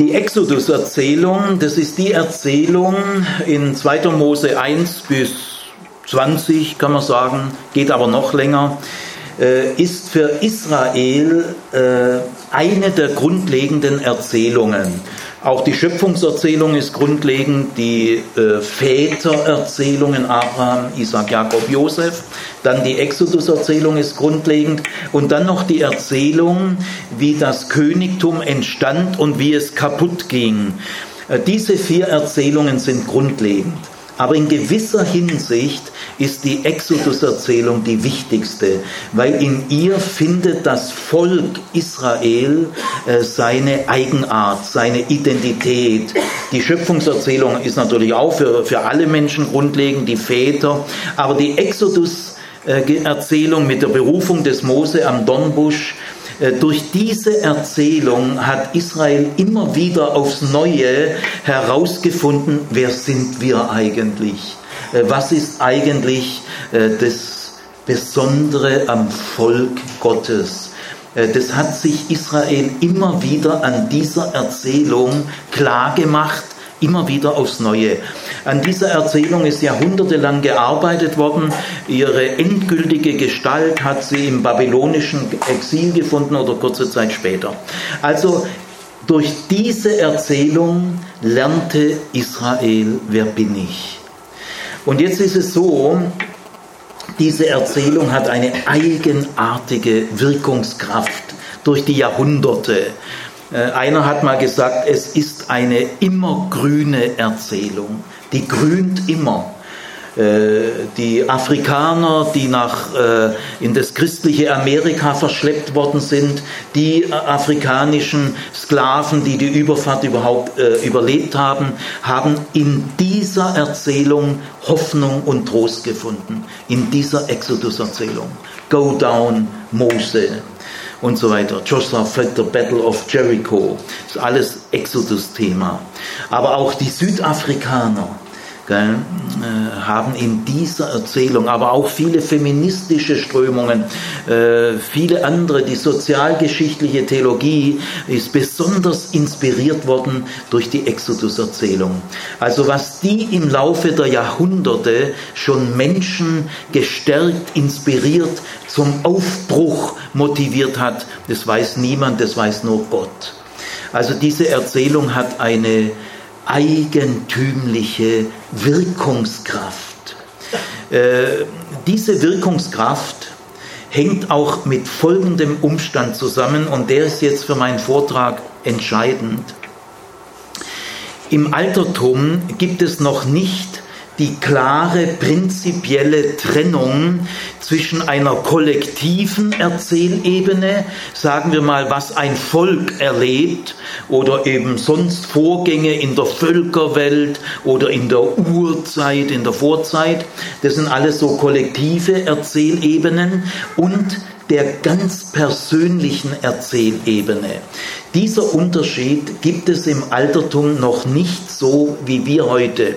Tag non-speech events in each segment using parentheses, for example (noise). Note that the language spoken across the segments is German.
Die Exodus-Erzählung, das ist die Erzählung in 2. Mose 1 bis 20, kann man sagen, geht aber noch länger, äh, ist für Israel äh, eine der grundlegenden Erzählungen. Auch die Schöpfungserzählung ist grundlegend, die äh, Vätererzählungen Abraham, Isaac, Jakob, Josef, dann die Exoduserzählung ist grundlegend und dann noch die Erzählung, wie das Königtum entstand und wie es kaputt ging. Äh, diese vier Erzählungen sind grundlegend. Aber in gewisser Hinsicht ist die Exodus-Erzählung die wichtigste, weil in ihr findet das Volk Israel äh, seine Eigenart, seine Identität. Die Schöpfungserzählung ist natürlich auch für, für alle Menschen grundlegend, die Väter, aber die Exodus-Erzählung mit der Berufung des Mose am Dornbusch, äh, durch diese Erzählung hat Israel immer wieder aufs Neue herausgefunden, wer sind wir eigentlich? Äh, was ist eigentlich äh, das Besondere am Volk Gottes? Das hat sich Israel immer wieder an dieser Erzählung klar gemacht immer wieder aufs Neue. An dieser Erzählung ist jahrhundertelang gearbeitet worden. Ihre endgültige Gestalt hat sie im babylonischen Exil gefunden oder kurze Zeit später. Also durch diese Erzählung lernte Israel, wer bin ich. Und jetzt ist es so, diese Erzählung hat eine eigenartige Wirkungskraft durch die Jahrhunderte. Äh, einer hat mal gesagt, es ist eine immergrüne Erzählung. Die grünt immer. Äh, die Afrikaner, die nach, äh, in das christliche Amerika verschleppt worden sind, die afrikanischen Sklaven, die die Überfahrt überhaupt überlebt haben, haben in dieser Erzählung Hoffnung und Trost gefunden. In dieser Exodus-Erzählung. Go down, Mose und so weiter. Joshua fought the Battle of Jericho. Ist alles Exodus-Thema. Aber auch die Südafrikaner gell, äh, haben in dieser Erzählung, aber auch viele feministische Strömungen, äh, viele andere, die sozialgeschichtliche Theologie ist besonders inspiriert worden durch die Exodus-Erzählung. Also was die im Laufe der Jahrhunderte schon Menschen gestärkt, inspiriert, zum Aufbruch motiviert hat, das weiß niemand, das weiß nur Gott. Also diese Erzählung hat eine eigentümliche Wirkungskraft. Äh, diese Wirkungskraft hängt auch mit folgendem Umstand zusammen und der ist jetzt für meinen Vortrag entscheidend. Im Altertum gibt es noch nicht die klare prinzipielle Trennung zwischen einer kollektiven Erzählebene, sagen wir mal, was ein Volk erlebt oder eben sonst Vorgänge in der Völkerwelt oder in der Urzeit, in der Vorzeit, das sind alles so kollektive Erzählebenen. Und der ganz persönlichen Erzählebene. Dieser Unterschied gibt es im Altertum noch nicht so wie wir heute.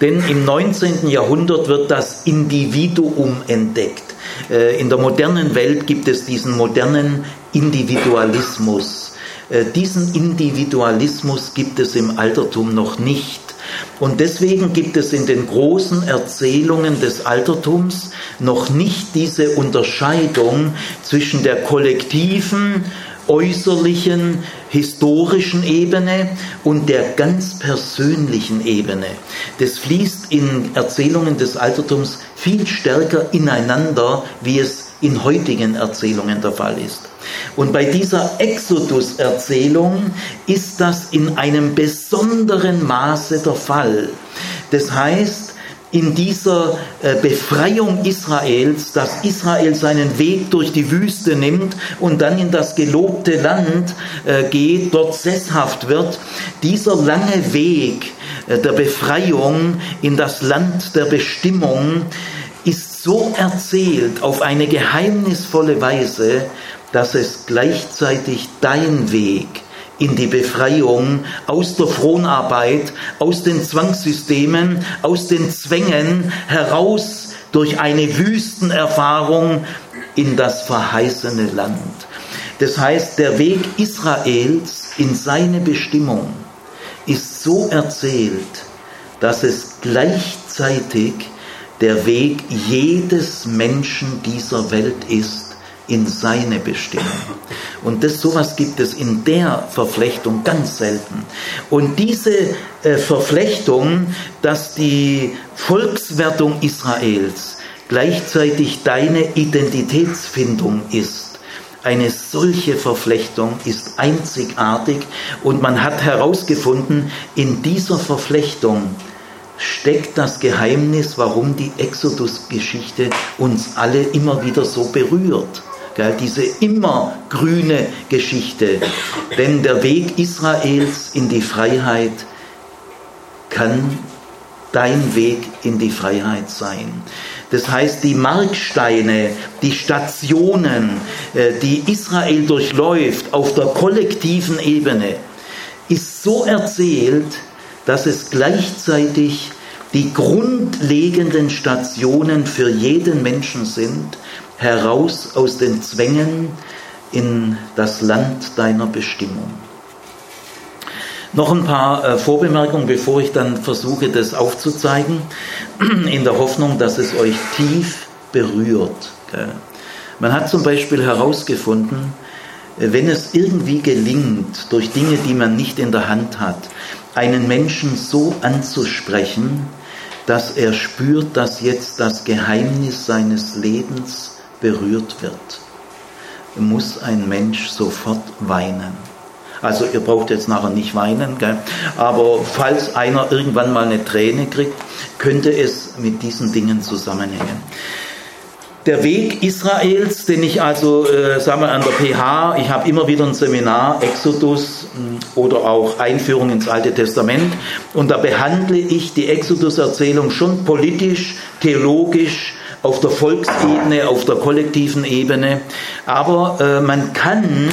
Denn im 19. Jahrhundert wird das Individuum entdeckt. Äh, in der modernen Welt gibt es diesen modernen Individualismus. Äh, diesen Individualismus gibt es im Altertum noch nicht. Und deswegen gibt es in den großen Erzählungen des Altertums noch nicht diese Unterscheidung zwischen der kollektiven, äußerlichen, historischen Ebene und der ganz persönlichen Ebene. Das fließt in Erzählungen des Altertums viel stärker ineinander, wie es in heutigen Erzählungen der Fall ist. Und bei dieser Exodus-Erzählung ist das in einem besonderen Maße der Fall. Das heißt, in dieser äh, Befreiung Israels, dass Israel seinen Weg durch die Wüste nimmt und dann in das gelobte Land äh, geht, dort sesshaft wird, dieser lange Weg äh, der Befreiung in das Land der Bestimmung ist so erzählt auf eine geheimnisvolle Weise, dass es gleichzeitig dein Weg in die Befreiung aus der Fronarbeit, aus den Zwangssystemen, aus den Zwängen heraus durch eine Wüstenerfahrung in das verheißene Land. Das heißt, der Weg Israels in seine Bestimmung ist so erzählt, dass es gleichzeitig der Weg jedes Menschen dieser Welt ist in seine Bestimmung. Und das sowas gibt es in der Verflechtung ganz selten. Und diese äh, Verflechtung, dass die Volkswertung Israels gleichzeitig deine Identitätsfindung ist, eine solche Verflechtung ist einzigartig und man hat herausgefunden, in dieser Verflechtung steckt das Geheimnis, warum die Exodus-Geschichte uns alle immer wieder so berührt. Gell, diese immergrüne Geschichte. Denn der Weg Israels in die Freiheit kann dein Weg in die Freiheit sein. Das heißt, die Marksteine, die Stationen, äh, die Israel durchläuft auf der kollektiven Ebene, ist so erzählt, dass es gleichzeitig die grundlegenden Stationen für jeden Menschen sind, heraus aus den Zwängen in das Land deiner Bestimmung. Noch ein paar äh, Vorbemerkungen, bevor ich dann versuche, das aufzuzeigen, (clears throat) in der Hoffnung, dass es euch tief berührt. Man hat zum Beispiel herausgefunden, äh, wenn es irgendwie gelingt, durch Dinge, die man nicht in der Hand hat, einen Menschen so anzusprechen, dass er spürt, dass jetzt das Geheimnis seines Lebens berührt wird, muss ein Mensch sofort weinen. Also ihr braucht jetzt nachher nicht weinen, gell? aber falls einer irgendwann mal eine Träne kriegt, könnte es mit diesen Dingen zusammenhängen. Der Weg Israels, den ich also, äh, sagen wir an der PH, ich habe immer wieder ein Seminar, Exodus mh, oder auch Einführung ins Alte Testament, und da behandle ich die Exodus-Erzählung schon politisch, theologisch, auf der Volksebene, auf der kollektiven Ebene. Aber äh, man kann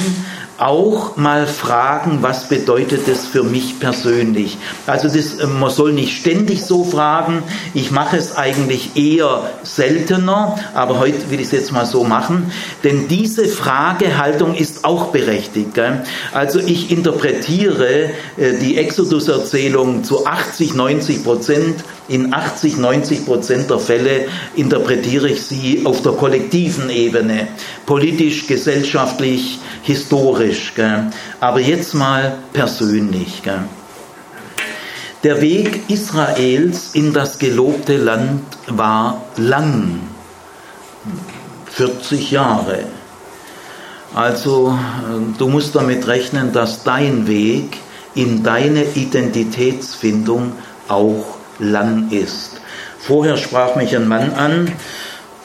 auch mal fragen, was bedeutet das für mich persönlich. Also das, äh, man soll nicht ständig so fragen, ich mache es eigentlich eher seltener, aber heute will ich es jetzt mal so machen, denn diese Fragehaltung ist auch berechtigt. Gell? Also ich interpretiere äh, die Exodus-Erzählung zu 80, 90 Prozent in 80, 90 Prozent der Fälle interpretiere ich sie auf der kollektiven Ebene, politisch, gesellschaftlich, historisch. Gell? Aber jetzt mal persönlich. Gell? Der Weg Israels in das gelobte Land war lang, 40 Jahre. Also du musst damit rechnen, dass dein Weg in deine Identitätsfindung auch lang ist. Vorher sprach mich ein Mann an,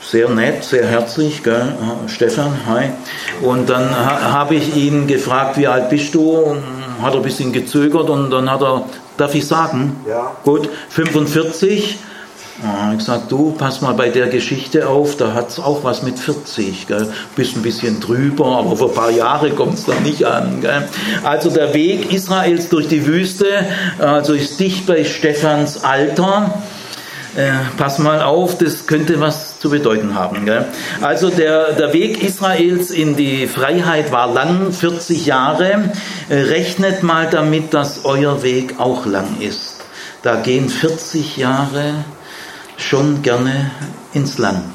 sehr nett, sehr herzlich, gell? Stefan, hi. Und dann ha, habe ich ihn gefragt, wie alt bist du? Und hat er ein bisschen gezögert und dann hat er, darf ich sagen? Ja. Gut, 45. Ja, ich sag, du, pass mal bei der Geschichte auf, da hat es auch was mit 40. Gell? Bist ein bisschen drüber, aber vor ein paar Jahre kommt es dann nicht an. Gell? Also der Weg Israels durch die Wüste, also ist dicht bei Stephans Alter. Äh, pass mal auf, das könnte was zu bedeuten haben. Gell? Also der, der Weg Israels in die Freiheit war lang, 40 Jahre. Äh, rechnet mal damit, dass euer Weg auch lang ist. Da gehen 40 Jahre schon gerne ins Land.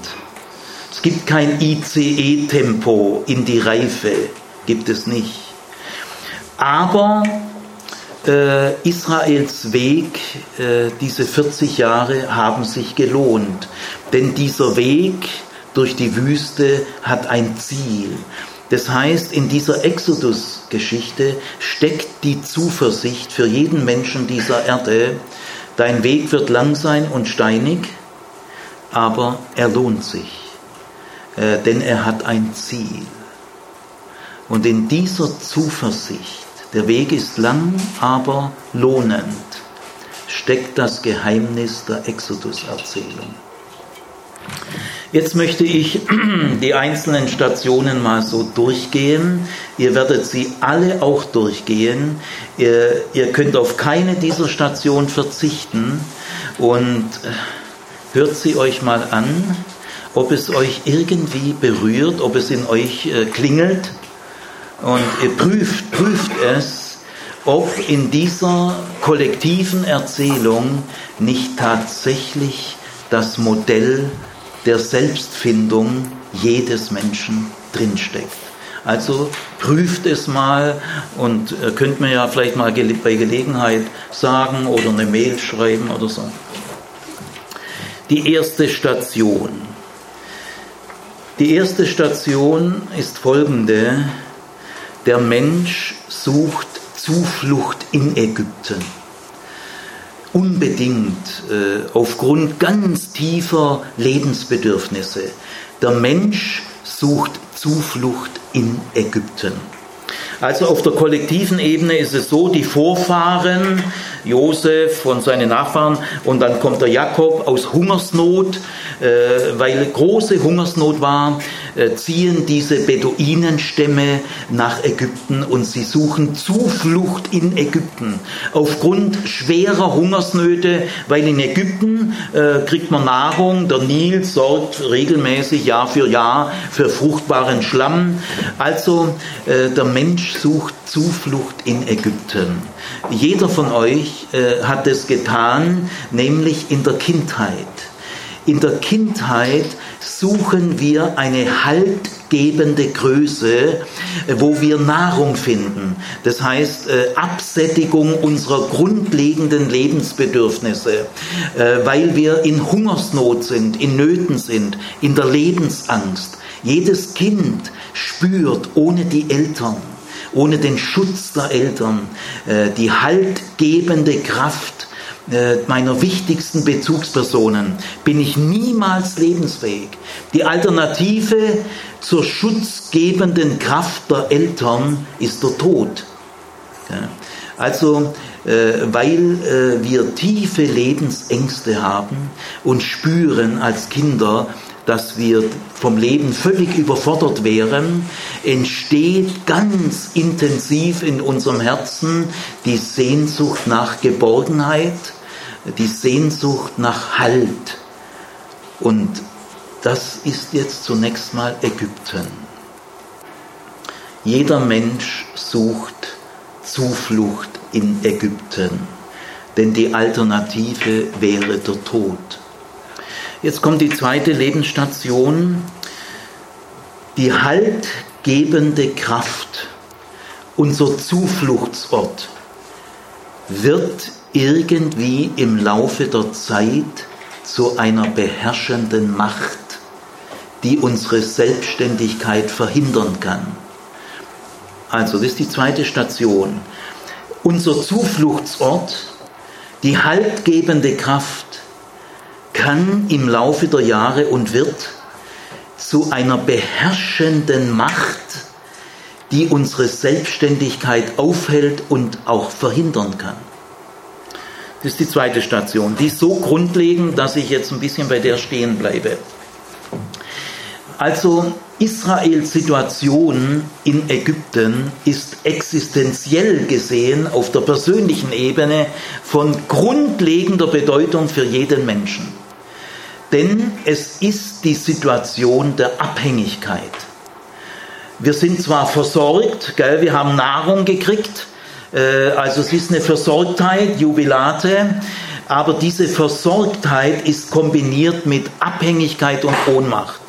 Es gibt kein ICE-Tempo in die Reife, gibt es nicht. Aber äh, Israels Weg, äh, diese 40 Jahre haben sich gelohnt, denn dieser Weg durch die Wüste hat ein Ziel. Das heißt, in dieser Exodus-Geschichte steckt die Zuversicht für jeden Menschen dieser Erde, Dein Weg wird lang sein und steinig, aber er lohnt sich, äh, denn er hat ein Ziel. Und in dieser Zuversicht, der Weg ist lang, aber lohnend, steckt das Geheimnis der Exodus-Erzählung. Jetzt möchte ich (clears throat) die einzelnen Stationen mal so durchgehen. Ihr werdet sie alle auch durchgehen. Ihr, ihr könnt auf keine dieser Stationen verzichten und äh, hört sie euch mal an, ob es euch irgendwie berührt, ob es in euch äh, klingelt und ihr prüft, prüft es ob in dieser kollektiven Erzählung nicht tatsächlich das Modell der Selbstfindung jedes Menschen drinsteckt. Also prüft es mal und äh, könnt mir ja vielleicht mal bei Gelegenheit sagen oder eine Mail schreiben oder so. Die erste Station. Die erste Station ist folgende. Der Mensch sucht Zuflucht in Ägypten. Unbedingt äh, aufgrund ganz tiefer Lebensbedürfnisse. Der Mensch sucht Zuflucht in Ägypten. Also auf der kollektiven Ebene ist es so, die Vorfahren, Josef und seine Nachfahren, und dann kommt der Jakob aus Hungersnot, äh, weil große Hungersnot war, äh, ziehen diese Beduinenstämme nach Ägypten und sie suchen Zuflucht in Ägypten. Aufgrund schwerer Hungersnöte, weil in Ägypten äh, kriegt man Nahrung, der Nil sorgt regelmäßig Jahr für Jahr für fruchtbaren Schlamm. Also der Mensch sucht Zuflucht in Ägypten. Jeder von euch hat es getan, nämlich in der Kindheit. In der Kindheit suchen wir eine haltgebende Größe, wo wir Nahrung finden. Das heißt, äh, Absättigung unserer grundlegenden Lebensbedürfnisse, äh, weil wir in Hungersnot sind, in Nöten sind, in der Lebensangst. Jedes Kind spürt ohne die Eltern, ohne den Schutz der Eltern, äh, die haltgebende Kraft äh, meiner wichtigsten Bezugspersonen bin ich niemals lebensfähig. Die Alternative zur schutzgebenden Kraft der Eltern ist der Tod. Also, äh, weil wir tiefe Lebensängste haben und spüren als Kinder, dass wir vom Leben völlig überfordert wären, entsteht ganz intensiv in unserem Herzen die Sehnsucht nach Geborgenheit, die Sehnsucht nach Halt. Und das ist jetzt zunächst mal Ägypten. Jeder Mensch sucht Zuflucht in Ägypten, denn die Alternative wäre der Tod. Jetzt kommt die zweite Lebensstation, die haltgebende Kraft, unser Zufluchtsort, wird irgendwie im Laufe der Zeit zu einer beherrschenden Macht, die unsere Selbstständigkeit verhindern kann. Also, das ist die zweite Station. Unser Zufluchtsort, die haltgebende Kraft, kann im Laufe der Jahre und wird zu einer beherrschenden Macht, die unsere Selbstständigkeit aufhält und auch verhindern kann. Das ist die zweite Station. Die ist so grundlegend, dass ich jetzt ein bisschen bei der stehen bleibe. Also Israels Situation in Ägypten ist existenziell gesehen auf der persönlichen Ebene von grundlegender Bedeutung für jeden Menschen. Denn es ist die Situation der Abhängigkeit. Wir sind zwar versorgt, gell, wir haben Nahrung gekriegt, äh, also es ist eine Versorgtheit, Jubilate, aber diese Versorgtheit ist kombiniert mit Abhängigkeit und Ohnmacht.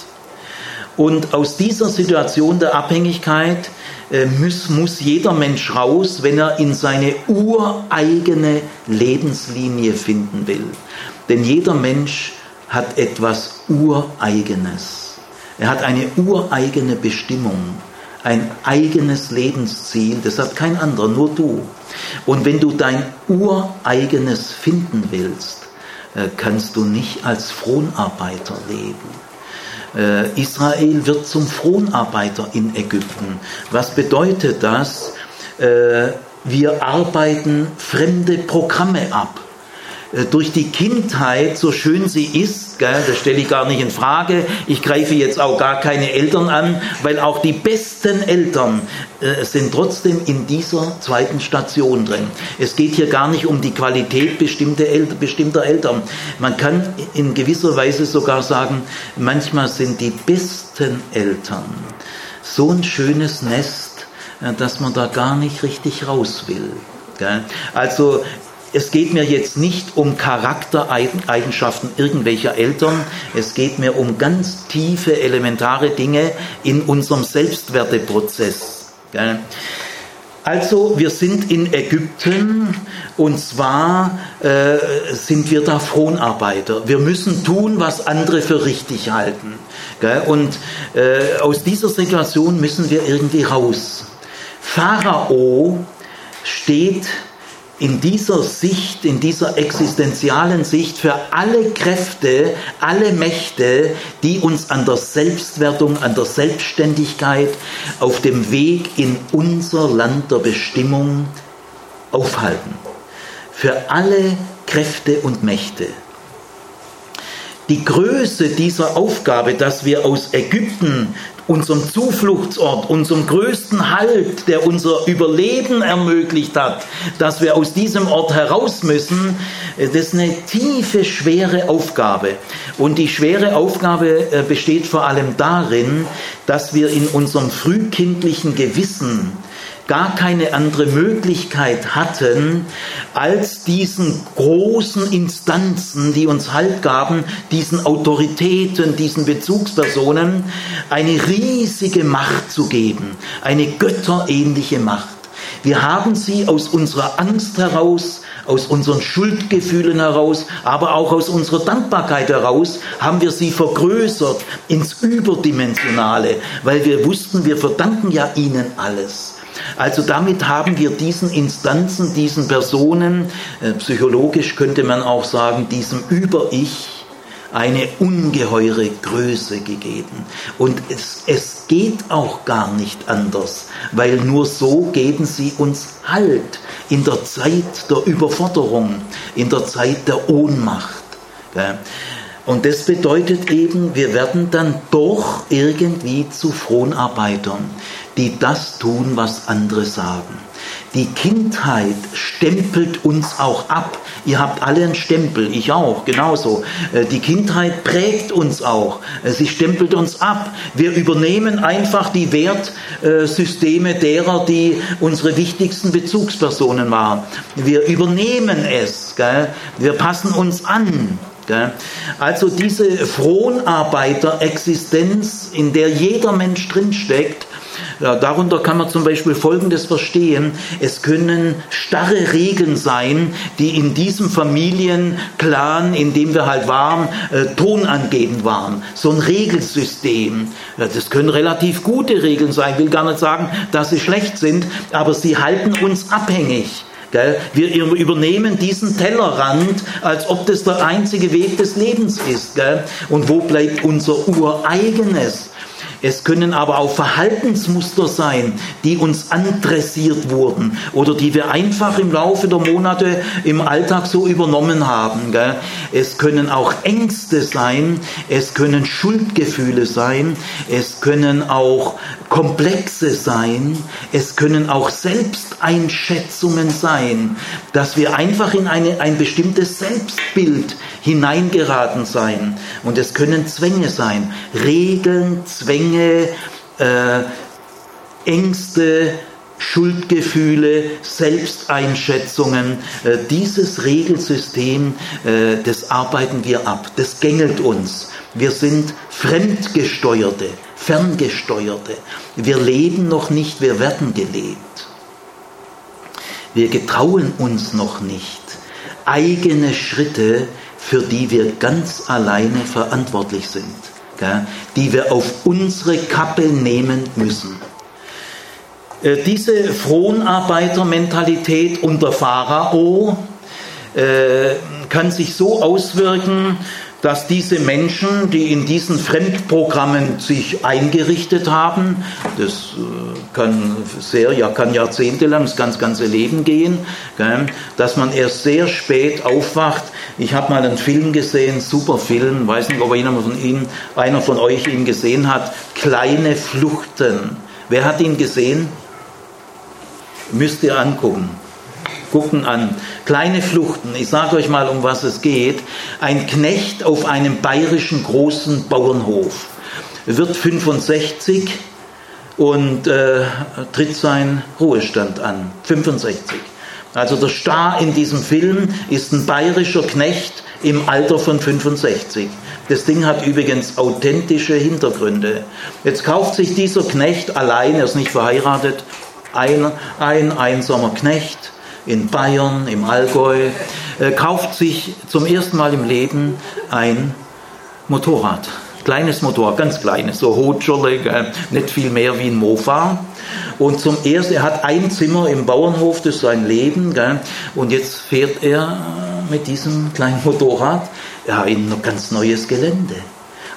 Und aus dieser Situation der Abhängigkeit äh, muss, muss jeder Mensch raus, wenn er in seine ureigene Lebenslinie finden will. Denn jeder Mensch hat etwas Ureigenes. Er hat eine ureigene Bestimmung, ein eigenes Lebensziel, das hat kein anderer, nur du. Und wenn du dein Ureigenes finden willst, äh, kannst du nicht als Fronarbeiter leben. Äh, Israel wird zum Fronarbeiter in Ägypten. Was bedeutet das? Äh, wir arbeiten fremde Programme ab. Äh, durch die Kindheit, so schön sie ist, gell, das stelle ich gar nicht in Frage, ich greife jetzt auch gar keine Eltern an, weil auch die besten Eltern äh, sind trotzdem in dieser zweiten Station drin. Es geht hier gar nicht um die Qualität bestimmter, El bestimmter Eltern. Man kann in gewisser Weise sogar sagen, manchmal sind die besten Eltern so ein schönes Nest, äh, dass man da gar nicht richtig raus will. Also es geht mir jetzt nicht um Charaktereigenschaften irgendwelcher Eltern, es geht mir um ganz tiefe, elementare Dinge in unserem Selbstwerteprozess. Also wir sind in Ägypten und zwar äh, sind wir da Fronarbeiter. Wir müssen tun, was andere für richtig halten. Und äh, aus dieser Situation müssen wir irgendwie raus. Pharao steht in dieser Sicht, in dieser existenzialen Sicht für alle Kräfte, alle Mächte, die uns an der Selbstwertung, an der Selbstständigkeit auf dem Weg in unser Land der Bestimmung aufhalten. Für alle Kräfte und Mächte. Die Größe dieser Aufgabe, dass wir aus Ägypten unserem Zufluchtsort, unserem größten Halt, der unser Überleben ermöglicht hat, dass wir aus diesem Ort heraus müssen, äh, das ist eine tiefe, schwere Aufgabe. Und die schwere Aufgabe äh, besteht vor allem darin, dass wir in unserem frühkindlichen Gewissen gar keine andere Möglichkeit hatten, als diesen großen Instanzen, die uns Halt gaben, diesen Autoritäten, diesen Bezugspersonen, eine riesige Macht zu geben, eine götterähnliche Macht. Wir haben sie aus unserer Angst heraus, aus unseren Schuldgefühlen heraus, aber auch aus unserer Dankbarkeit heraus, haben wir sie vergrößert ins Überdimensionale, weil wir wussten, wir verdanken ja ihnen alles. Also damit haben wir diesen Instanzen, diesen Personen, äh, psychologisch könnte man auch sagen, diesem Über-Ich, eine ungeheure Größe gegeben. Und es, es geht auch gar nicht anders, weil nur so geben sie uns Halt in der Zeit der Überforderung, in der Zeit der Ohnmacht. Und das bedeutet eben, wir werden dann doch irgendwie zu Fronarbeitern die das tun, was andere sagen. Die Kindheit stempelt uns auch ab. Ihr habt alle einen Stempel, ich auch, genauso. Äh, die Kindheit prägt uns auch. Äh, sie stempelt uns ab. Wir übernehmen einfach die Wertsysteme derer, die unsere wichtigsten Bezugspersonen waren. Wir übernehmen es. Gell? Wir passen uns an. Also diese Fronarbeiter-Existenz, in der jeder Mensch drinsteckt, darunter kann man zum Beispiel Folgendes verstehen. Es können starre Regeln sein, die in diesem Familienclan, in dem wir halt waren, äh, tonangebend waren. So ein Regelsystem. Das können relativ gute Regeln sein. Ich will gar nicht sagen, dass sie schlecht sind, aber sie halten uns abhängig. Wir übernehmen diesen Tellerrand, als ob das der einzige Weg des Lebens ist. Und wo bleibt unser ureigenes? Es können aber auch Verhaltensmuster sein, die uns andressiert wurden oder die wir einfach im Laufe der Monate im Alltag so übernommen haben. Gell? Es können auch Ängste sein, es können Schuldgefühle sein, es können auch Komplexe sein, es können auch Selbsteinschätzungen sein, dass wir einfach in eine, ein bestimmtes Selbstbild hineingeraten sein. Und es können Zwänge sein, Regeln, Zwänge, äh, Ängste, Schuldgefühle, Selbsteinschätzungen. Äh, dieses Regelsystem, äh, das arbeiten wir ab, das gängelt uns. Wir sind Fremdgesteuerte, Ferngesteuerte. Wir leben noch nicht, wir werden gelebt. Wir getrauen uns noch nicht, eigene Schritte für die wir ganz alleine verantwortlich sind, die wir auf unsere Kappe nehmen müssen. Äh, diese Fronarbeitermentalität unter Pharao äh, kann sich so auswirken, dass diese Menschen, die in diesen Fremdprogrammen sich eingerichtet haben, das äh, kann sehr, ja, kann jahrzehntelang das ganz ganze Leben gehen, dass man erst sehr spät aufwacht. Ich habe mal einen Film gesehen, super Film, weiß nicht, ob einer von Ihnen, einer von euch ihn gesehen hat, Kleine Fluchten. Wer hat ihn gesehen? Müsst ihr angucken gucken an. Kleine Fluchten, ich sage euch mal, um was es geht. Ein Knecht auf einem bayerischen großen Bauernhof wird 65 und äh, tritt seinen Ruhestand an. 65. Also der Star in diesem Film ist ein bayerischer Knecht im Alter von 65. Das Ding hat übrigens authentische Hintergründe. Jetzt kauft sich dieser Knecht allein, er ist nicht verheiratet, ein, ein einsamer Knecht in Bayern, im Allgäu, äh, kauft sich zum ersten Mal im Leben ein Motorrad. Kleines Motorrad, ganz kleines, so Hotscherle, nicht viel mehr wie ein Mofa. Und zum ersten, er hat ein Zimmer im Bauernhof, das ist sein Leben. Gell? Und jetzt fährt er mit diesem kleinen (laughs) Motorrad ja, in ein ganz neues Gelände.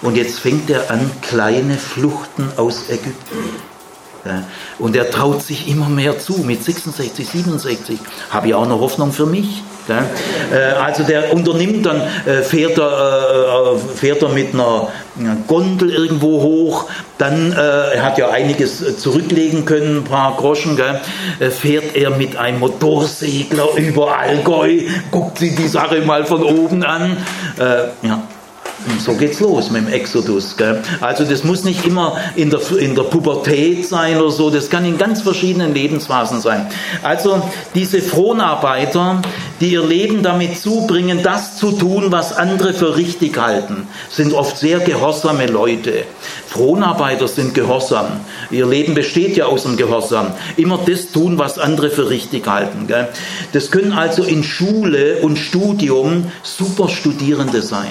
Und jetzt fängt er an, kleine Fluchten aus Ägypten. Und er traut sich immer mehr zu. Mit 66, 67 habe ich auch noch Hoffnung für mich. Äh, also der unternimmt dann, äh, fährt er, äh, fährt er mit einer Gondel irgendwo hoch, dann, er hat ja einiges zurücklegen können, ein paar Groschen, fährt er mit einem Motorsegler über Allgäu, guckt sich die Sache mal von oben an. Ja, so geht's los mit dem Exodus. Gell? Also das muss nicht immer in der, in der Pubertät sein oder so, das kann in ganz verschiedenen Lebensphasen sein. Also diese Fronarbeiter, die ihr Leben damit zubringen, das zu tun, was andere für richtig halten, sind oft sehr gehorsame Leute. Fronarbeiter sind gehorsam. Ihr Leben besteht ja aus dem Gehorsam. Immer das tun, was andere für richtig halten. Gell? Das können also in Schule und Studium super Studierende sein.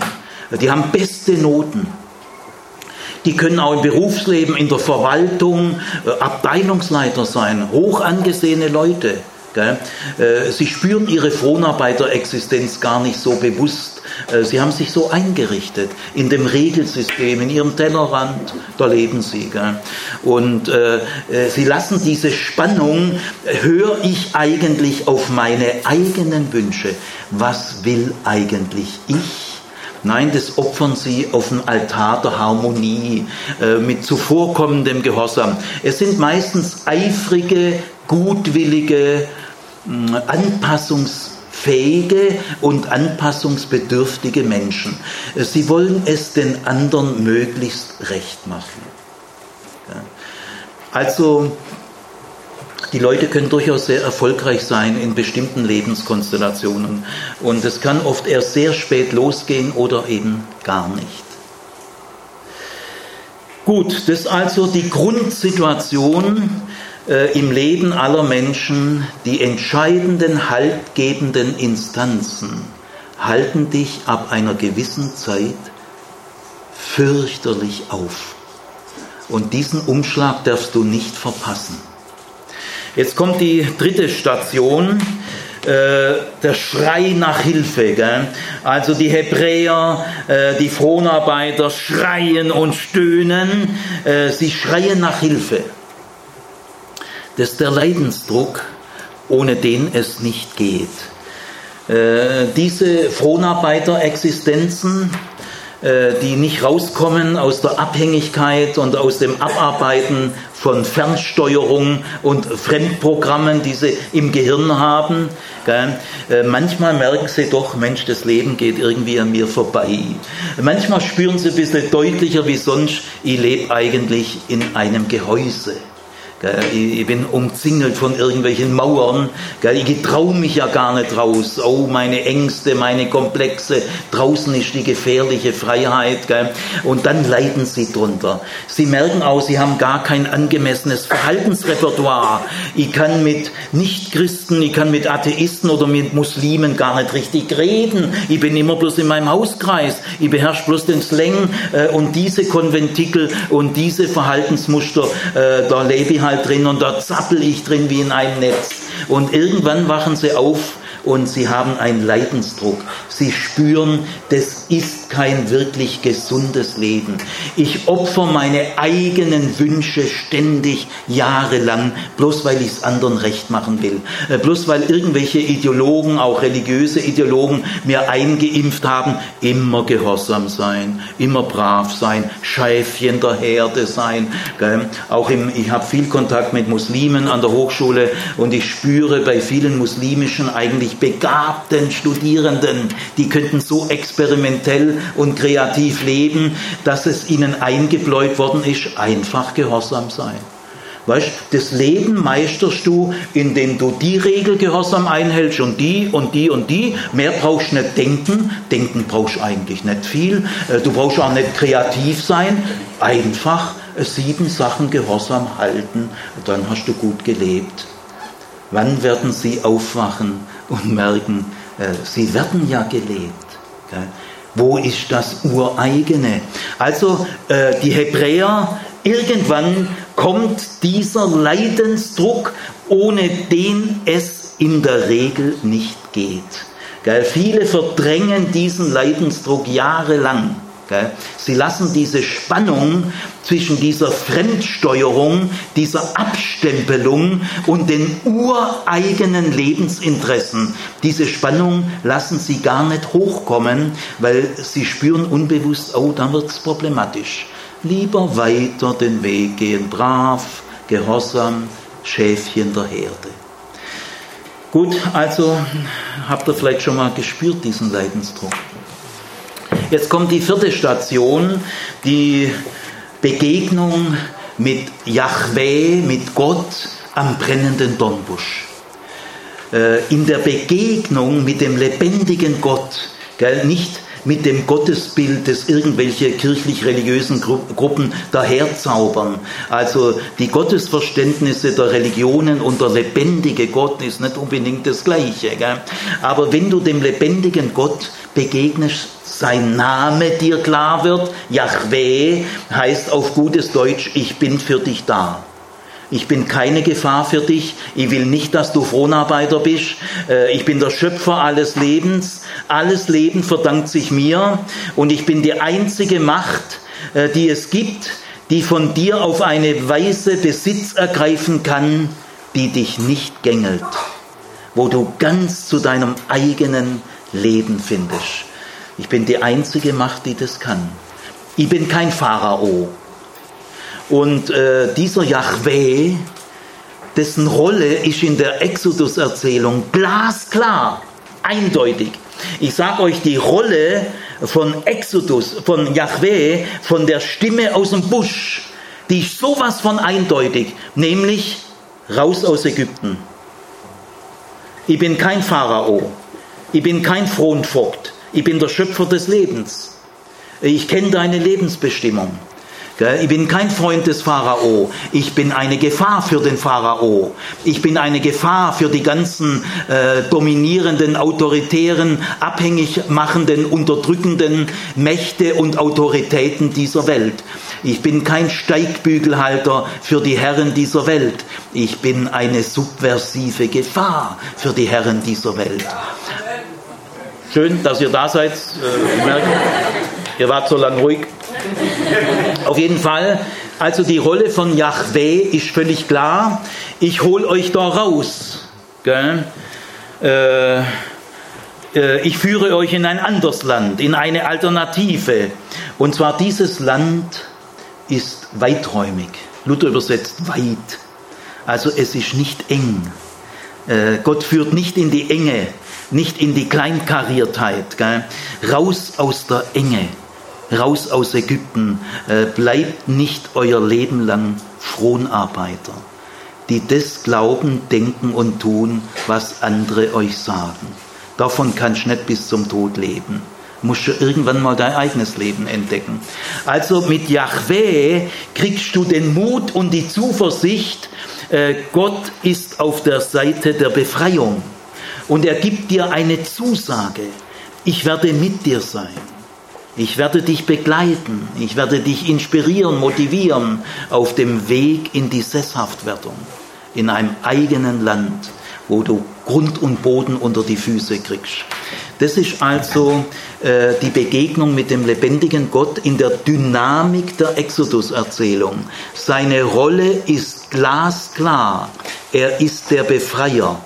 Die haben beste Noten. Die können auch im Berufsleben, in der Verwaltung äh, Abteilungsleiter sein, hoch angesehene Leute. Äh, sie spüren ihre Fronarbeiterexistenz gar nicht so bewusst. Äh, sie haben sich so eingerichtet in dem Regelsystem, in ihrem Tellerrand, da leben sie. Und sie lassen diese Spannung, höre ich eigentlich auf meine eigenen Wünsche? Was will eigentlich ich? Nein, das opfern sie auf den Altar der Harmonie äh, mit zuvorkommendem Gehorsam. Es sind meistens eifrige, gutwillige, äh, anpassungsfähige und anpassungsbedürftige Menschen. Sie wollen es den anderen möglichst recht machen. Also die Leute können durchaus sehr erfolgreich sein in bestimmten Lebenskonstellationen. Und es kann oft erst sehr spät losgehen oder eben gar nicht. Gut, das ist also die Grundsituation äh, im Leben aller Menschen. Die entscheidenden, haltgebenden Instanzen halten dich ab einer gewissen Zeit fürchterlich auf. Und diesen Umschlag darfst du nicht verpassen. Jetzt kommt die dritte Station, äh, der Schrei nach Hilfe. Gell? Also die Hebräer, äh, die Fronarbeiter schreien und stöhnen, äh, sie schreien nach Hilfe. Das ist der Leidensdruck, ohne den es nicht geht. Diese Fronarbeiter-Existenzen, die nicht rauskommen aus der Abhängigkeit und aus dem Abarbeiten von Fernsteuerung und Fremdprogrammen, die sie im Gehirn haben. Äh, manchmal merken sie doch, Mensch, das Leben geht irgendwie an mir vorbei. Manchmal spüren sie ein bisschen deutlicher wie sonst, ich lebe eigentlich in einem Gehäuse. Ich bin umzingelt von irgendwelchen Mauern. Ich traue mich ja gar nicht raus. Oh, meine Ängste, meine Komplexe. Draußen ist die gefährliche Freiheit. Und dann leiden sie drunter. Sie merken auch, sie haben gar kein angemessenes Verhaltensrepertoire. Ich kann mit Nichtchristen, ich kann mit Atheisten oder mit Muslimen gar nicht richtig reden. Ich bin immer bloß in meinem Hauskreis. Ich beherrsche bloß den Slang äh, und diese Konventikel und diese Verhaltensmuster. Äh, da lebe ich halt drin und da zappel ich drin wie in einem Netz. Und irgendwann wachen sie auf und sie haben einen Leidensdruck. Sie spüren, das ist kein wirklich gesundes Leben. Ich opfer meine eigenen Wünsche ständig, jahrelang, bloß weil ich es anderen recht machen will. Äh, bloß weil irgendwelche Ideologen, auch religiöse Ideologen, mir eingeimpft haben, immer gehorsam sein, immer brav sein, Scheifchen der Herde sein. Auch im, ich habe viel Kontakt mit Muslimen an der Hochschule und ich spüre bei vielen muslimischen eigentlich begabten Studierenden, die könnten so experimentell und kreativ leben, dass es ihnen eingebläut worden ist, einfach gehorsam sein. Weißt, das Leben meisterst du, indem du die Regel gehorsam einhältst und die und die und die. Mehr brauchst du nicht denken. Denken brauchst du eigentlich nicht viel. Äh, du brauchst auch nicht kreativ sein. Einfach sieben Sachen gehorsam halten. Dann hast du gut gelebt. Wann werden sie aufwachen und merken, äh, sie werden ja gelebt? Wo ist das Ureigene? Also die Hebräer Irgendwann kommt dieser Leidensdruck, ohne den es in der Regel nicht geht. Gell? Viele verdrängen diesen Leidensdruck jahrelang. Sie lassen diese Spannung zwischen dieser Fremdsteuerung, dieser Abstempelung und den ureigenen Lebensinteressen, diese Spannung lassen sie gar nicht hochkommen, weil sie spüren unbewusst, oh, dann wird es problematisch lieber weiter den Weg gehen, brav, gehorsam, Schäfchen der Herde. Gut, also habt ihr vielleicht schon mal gespürt diesen Leidensdruck. Jetzt kommt die vierte Station, die Begegnung mit Yahweh, mit Gott am brennenden Dornbusch. Äh, in der Begegnung mit dem lebendigen Gott, nicht mit dem Gottesbild, das irgendwelche kirchlich-religiösen Gruppen daherzaubern. Also die Gottesverständnisse der Religionen und der lebendige Gott ist nicht unbedingt das Gleiche. Gell? Aber wenn du dem lebendigen Gott begegnest, sein Name dir klar wird, Yahweh heißt auf gutes Deutsch, ich bin für dich da. Ich bin keine Gefahr für dich. Ich will nicht, dass du Fronarbeiter bist. Äh, ich bin der Schöpfer alles Lebens. Alles Leben verdankt sich mir. Und ich bin die einzige Macht, äh, die es gibt, die von dir auf eine Weise Besitz ergreifen kann, die dich nicht gängelt. Wo du ganz zu deinem eigenen Leben findest. Ich bin die einzige Macht, die das kann. Ich bin kein Pharao. Und äh, dieser Yahweh, dessen Rolle ist in der Exodus-Erzählung glasklar, eindeutig. Ich sage euch die Rolle von Exodus, von Yahweh, von der Stimme aus dem Busch, die ist sowas von eindeutig, nämlich raus aus Ägypten. Ich bin kein Pharao, ich bin kein Fronvogt, ich bin der Schöpfer des Lebens. Ich kenne deine Lebensbestimmung. Ich bin kein Freund des Pharao. Ich bin eine Gefahr für den Pharao. Ich bin eine Gefahr für die ganzen äh, dominierenden, autoritären, abhängig machenden, unterdrückenden Mächte und Autoritäten dieser Welt. Ich bin kein Steigbügelhalter für die Herren dieser Welt. Ich bin eine subversive Gefahr für die Herren dieser Welt. Schön, dass ihr da seid. Äh, merken, ihr wart so lange ruhig. Auf jeden Fall, also die Rolle von Yahweh ist völlig klar. Ich hole euch da raus. Äh, äh, ich führe euch in ein anderes Land, in eine Alternative. Und zwar dieses Land ist weiträumig. Luther übersetzt weit. Also es ist nicht eng. Äh, Gott führt nicht in die Enge, nicht in die Kleinkariertheit. Gell? Raus aus der Enge raus aus Ägypten, äh, bleibt nicht euer Leben lang Fronarbeiter, die das glauben, denken und tun, was andere euch sagen. Davon kannst du nicht bis zum Tod leben. Musst du irgendwann mal dein eigenes Leben entdecken. Also mit Yahweh kriegst du den Mut und die Zuversicht, äh, Gott ist auf der Seite der Befreiung. Und er gibt dir eine Zusage. Ich werde mit dir sein. Ich werde dich begleiten, ich werde dich inspirieren, motivieren auf dem Weg in die Sesshaftwerdung, in einem eigenen Land, wo du Grund und Boden unter die Füße kriegst. Das ist also äh, die Begegnung mit dem lebendigen Gott in der Dynamik der Exodus-Erzählung. Seine Rolle ist glasklar. Er ist der Befreier.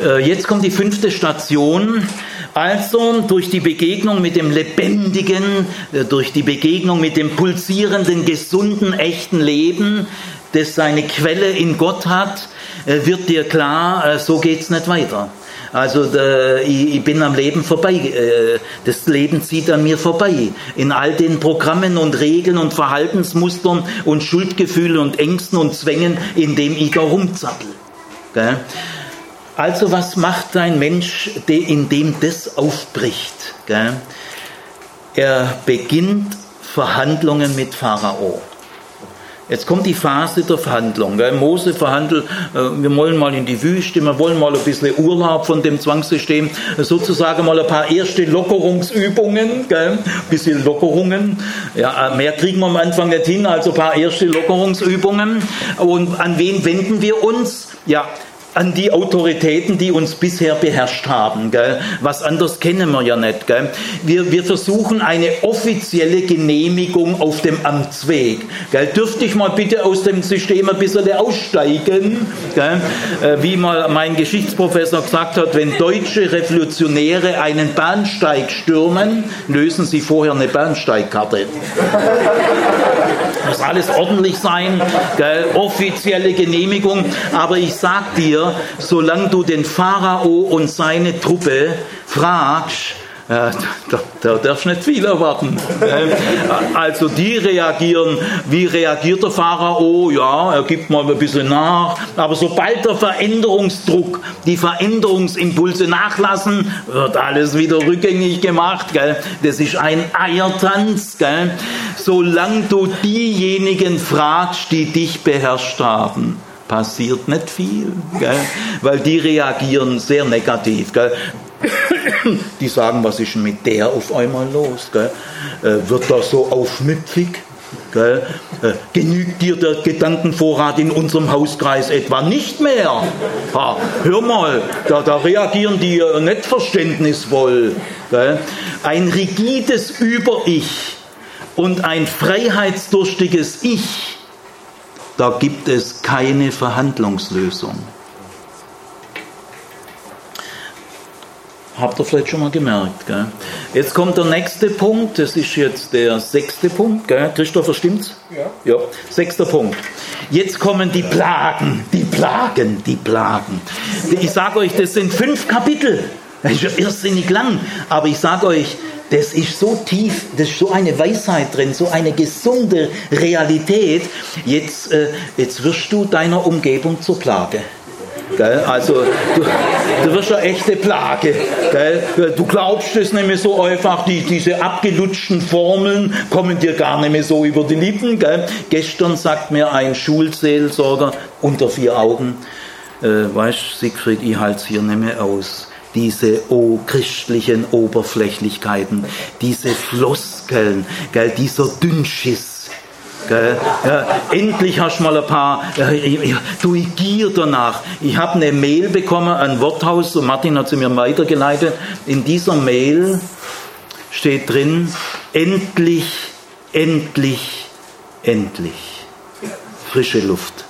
Äh, jetzt kommt die fünfte Station. Also durch die Begegnung mit dem lebendigen, äh, durch die Begegnung mit dem pulsierenden, gesunden, echten Leben, das seine Quelle in Gott hat, äh, wird dir klar, äh, so geht's nicht weiter. Also ich, bin am Leben vorbei. Das Leben zieht an mir vorbei. In all den Programmen und Regeln und Verhaltensmustern und Schuldgefühlen und Ängsten und Zwängen, in dem ich da rumzappel. Also was macht ein Mensch, in dem das aufbricht? Er beginnt Verhandlungen mit Pharao. Jetzt kommt die Phase der Verhandlung. Gell? Mose verhandelt, äh, wir wollen mal in die Wüste, wir wollen mal ein bisschen Urlaub von dem Zwangssystem, sozusagen mal ein paar erste Lockerungsübungen, gell? ein bisschen Lockerungen. Ja, äh, mehr kriegen wir am Anfang nicht hin, also ein paar erste Lockerungsübungen. Und an wen wenden wir uns? Ja, an die Autoritäten, die uns bisher beherrscht haben. Gell? Was anderes kennen wir ja nicht. Gell? Wir, wir versuchen eine offizielle Genehmigung auf dem Amtsweg. Gell? Dürfte ich mal bitte aus dem System ein bisschen aussteigen? Gell? Äh, wie mal mein Geschichtsprofessor gesagt hat, wenn deutsche Revolutionäre einen Bahnsteig stürmen, lösen sie vorher eine Bahnsteigkarte. Muss alles ordentlich sein, gell? offizielle Genehmigung. Aber ich sag dir, solange du den Pharao und seine Truppe fragst, da, da darfst nicht viel erwarten. Also die reagieren, wie reagiert der Pharao? Ja, er gibt mal ein bisschen nach. Aber sobald der Veränderungsdruck, die Veränderungsimpulse nachlassen, wird alles wieder rückgängig gemacht. Gell? Das ist ein Eiertanz. Gell? Solange du diejenigen fragst, die dich beherrscht haben passiert nicht viel, gell? weil die reagieren sehr negativ. Gell? Die sagen, was ist denn mit der auf einmal los? Gell? Äh, wird das so aufmüpfig? Gell? Äh, genügt dir der Gedankenvorrat in unserem Hauskreis etwa nicht mehr? Ha, hör mal, da, da reagieren die äh, nicht verständnisvoll. Gell? Ein rigides Über-Ich und ein freiheitsdurstiges Ich, da gibt es keine Verhandlungslösung. Habt ihr vielleicht schon mal gemerkt. Gell? Jetzt kommt der nächste Punkt, das ist jetzt der sechste Punkt. Gell? Christopher, stimmt's? Ja. ja. Sechster Punkt. Jetzt kommen die Plagen, die Plagen, die Plagen. Ich sage euch, das sind fünf Kapitel. Das ist ja irrsinnig lang. Aber ich sage euch, das ist so tief, das ist so eine Weisheit drin, so eine gesunde Realität. Jetzt, äh, jetzt wirst du deiner Umgebung zur Plage. Gell? Also du, du wirst eine echte Plage. Gell? Du glaubst es nicht mehr so einfach, die, diese abgelutschten Formeln kommen dir gar nicht mehr so über die Lippen. Gell? Gestern sagt mir ein Schulseelsorger unter vier Augen, äh, weißt Siegfried, ich halte hier nicht mehr aus diese oh, christlichen Oberflächlichkeiten, diese Floskeln, gell, dieser Dünnschiss, ja, endlich hast du mal ein paar, du ich gier danach. Ich habe eine Mail bekommen, ein Worthaus, und Martin hat sie mir weitergeleitet. In dieser Mail steht drin, endlich, endlich, endlich. Frische Luft.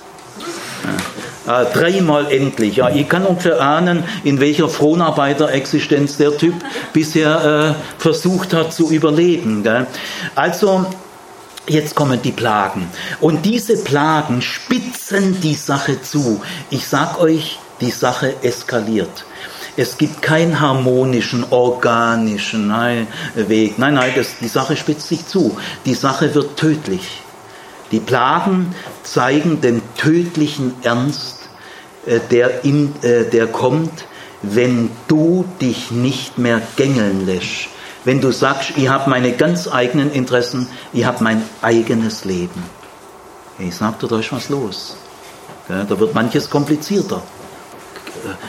Ja. Äh, dreimal endlich. Ja, ich kann ungefähr ahnen, in welcher Fronarbeiterexistenz der Typ bisher äh, versucht hat zu überleben. Gell? Also Jetzt kommen die Plagen. Und diese Plagen spitzen die Sache zu. Ich sag euch, die Sache eskaliert. Es gibt keinen harmonischen, organischen nein, Weg. Nein, nein, das, die Sache spitzt sich zu. Die Sache wird tödlich. Die Plagen zeigen den tödlichen Ernst, äh, der, in, äh, der kommt, wenn du dich nicht mehr gängeln lässt wenn du sagst, ich habe meine ganz eigenen Interessen, ich habe mein eigenes Leben. Ich sag dir, da ist was los. Da wird manches komplizierter.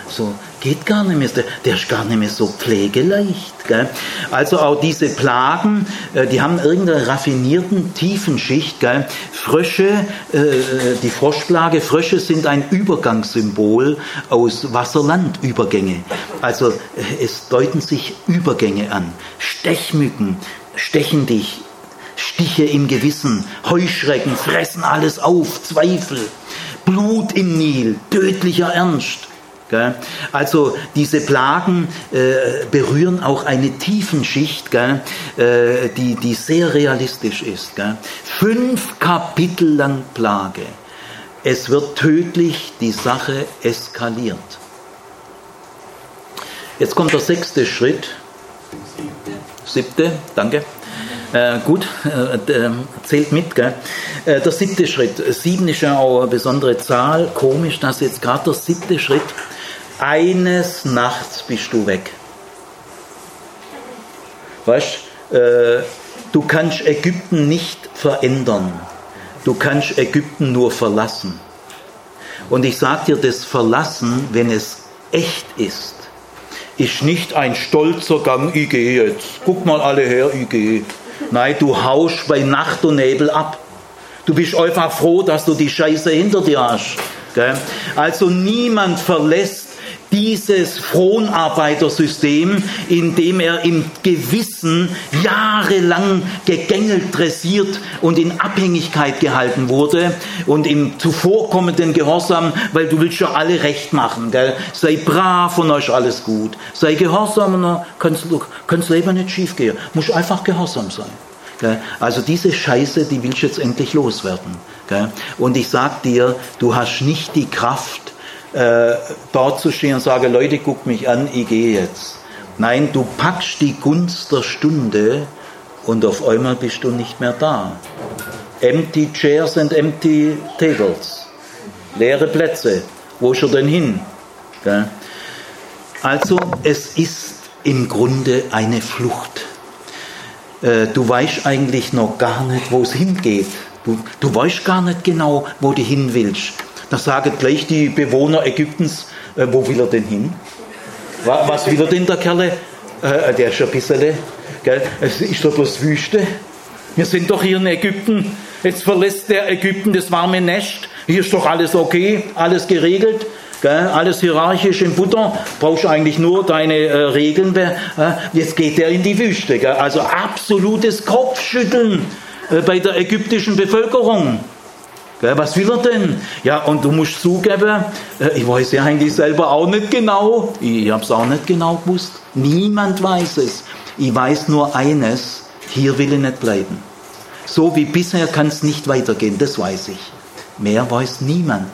So, geht gar nicht mehr, der, der ist gar nicht mehr so pflegeleicht. Gell? Also auch diese Plagen, äh, die haben irgendeine raffinierten Tiefenschicht. Gell? Frösche, äh, die Froschplage, Frösche sind ein Übergangssymbol aus Wasser-Land-Übergänge. Also äh, es deuten sich Übergänge an. Stechmücken stechen dich, Stiche im Gewissen, Heuschrecken fressen alles auf, Zweifel, Blut im Nil, tödlicher Ernst. Also diese Plagen äh, berühren auch eine Tiefenschicht, gell? Äh, die, die sehr realistisch ist. Gell? Fünf Kapitel lang Plage. Es wird tödlich, die Sache eskaliert. Jetzt kommt der sechste Schritt. Siebte, danke. Äh, gut, äh, zählt mit, gell? Äh, der siebte Schritt. Sieben ist ja auch eine besondere Zahl. Komisch, dass jetzt gerade der siebte Schritt. Eines Nachts bist du weg. Weißt äh, du kannst Ägypten nicht verändern. Du kannst Ägypten nur verlassen. Und ich sage dir, das Verlassen, wenn es echt ist, ist nicht ein stolzer Gang, ich gehe jetzt. Guck mal alle her, ich gehe. Nein, du haust bei Nacht und Nebel ab. Du bist einfach froh, dass du die Scheiße hinter dir hast. Also niemand verlässt dieses Fronarbeitersystem, in dem er im Gewissen jahrelang gegängelt, dressiert und in Abhängigkeit gehalten wurde und im zuvorkommenden Gehorsam, weil du willst ja alle recht machen, gell? sei brav und euch alles gut, sei gehorsam und dann kann das Leben nicht schief gehen, musst einfach gehorsam sein. Gell? Also diese Scheiße, die willst du jetzt endlich loswerden. Gell? Und ich sag dir, du hast nicht die Kraft, äh, dort zu stehen und sagen, Leute, guck mich an, ich gehe jetzt. Nein, du packst die Gunst der Stunde und auf einmal bist du nicht mehr da. Empty chairs and empty tables. Leere Plätze. Wo ist er denn hin? Also es ist im Grunde eine Flucht. Äh, du weißt eigentlich noch gar nicht, wo es hingeht. Du, du weißt gar nicht genau, wo du hin willst. Da sagen gleich die Bewohner Ägyptens, äh, wo will er denn hin? Was will er denn, der Kerle? Äh, der ist ein bisschen, gell? Es ist doch bloß Wüste. Wir sind doch hier in Ägypten. Jetzt verlässt der Ägypten das warme Nest. Hier ist doch alles okay, alles geregelt. Gell? Alles hierarchisch im Butter, brauchst eigentlich nur deine äh, Regeln. Äh, jetzt geht er in die Wüste. Gell? Also absolutes Kopfschütteln äh, bei der ägyptischen Bevölkerung. Was will er denn? Ja, und du musst zugeben, äh, ich weiß ja eigentlich selber auch nicht genau. Ich habe es auch nicht genau gewusst. Niemand weiß es. Ich weiß nur eines, hier will ich nicht bleiben. So wie bisher kann es nicht weitergehen, das weiß ich. Mehr weiß niemand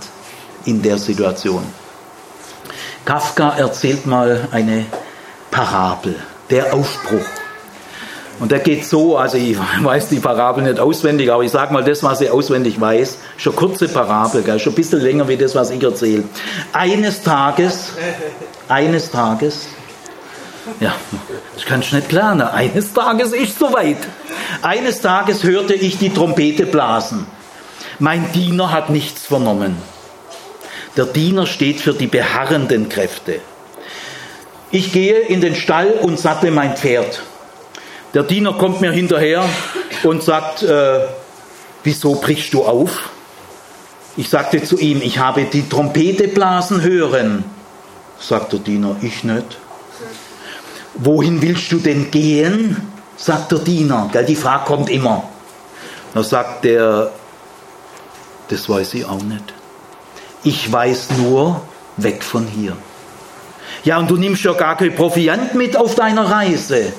in der Situation. Kafka erzählt mal eine Parabel, der Aufbruch. Und der geht so, also ich (laughs) weiß die Parabel nicht auswendig, aber ich sage mal das, was ich auswendig weiß. Schon kurze Parabel, gell? schon ein bisschen länger wie das, was ich erzähle. Eines Tages, (laughs) eines Tages, ja, das kannst du nicht planen. Eines Tages ist soweit. Eines Tages hörte ich die Trompete blasen. Mein Diener hat nichts vernommen. Der Diener steht für die beharrenden Kräfte. Ich gehe in den Stall und sattle mein Pferd. Der Diener kommt mir hinterher und sagt, äh, wieso brichst du auf? Ich sagte zu ihm, ich habe die Trompete blasen hören. Sagt der Diener, ich nicht. Wohin willst du denn gehen? Sagt der Diener. Die Frage kommt immer. Da sagt der, das weiß ich auch nicht. Ich weiß nur, weg von hier. Ja, und du nimmst ja gar kein Proviant mit auf deiner Reise.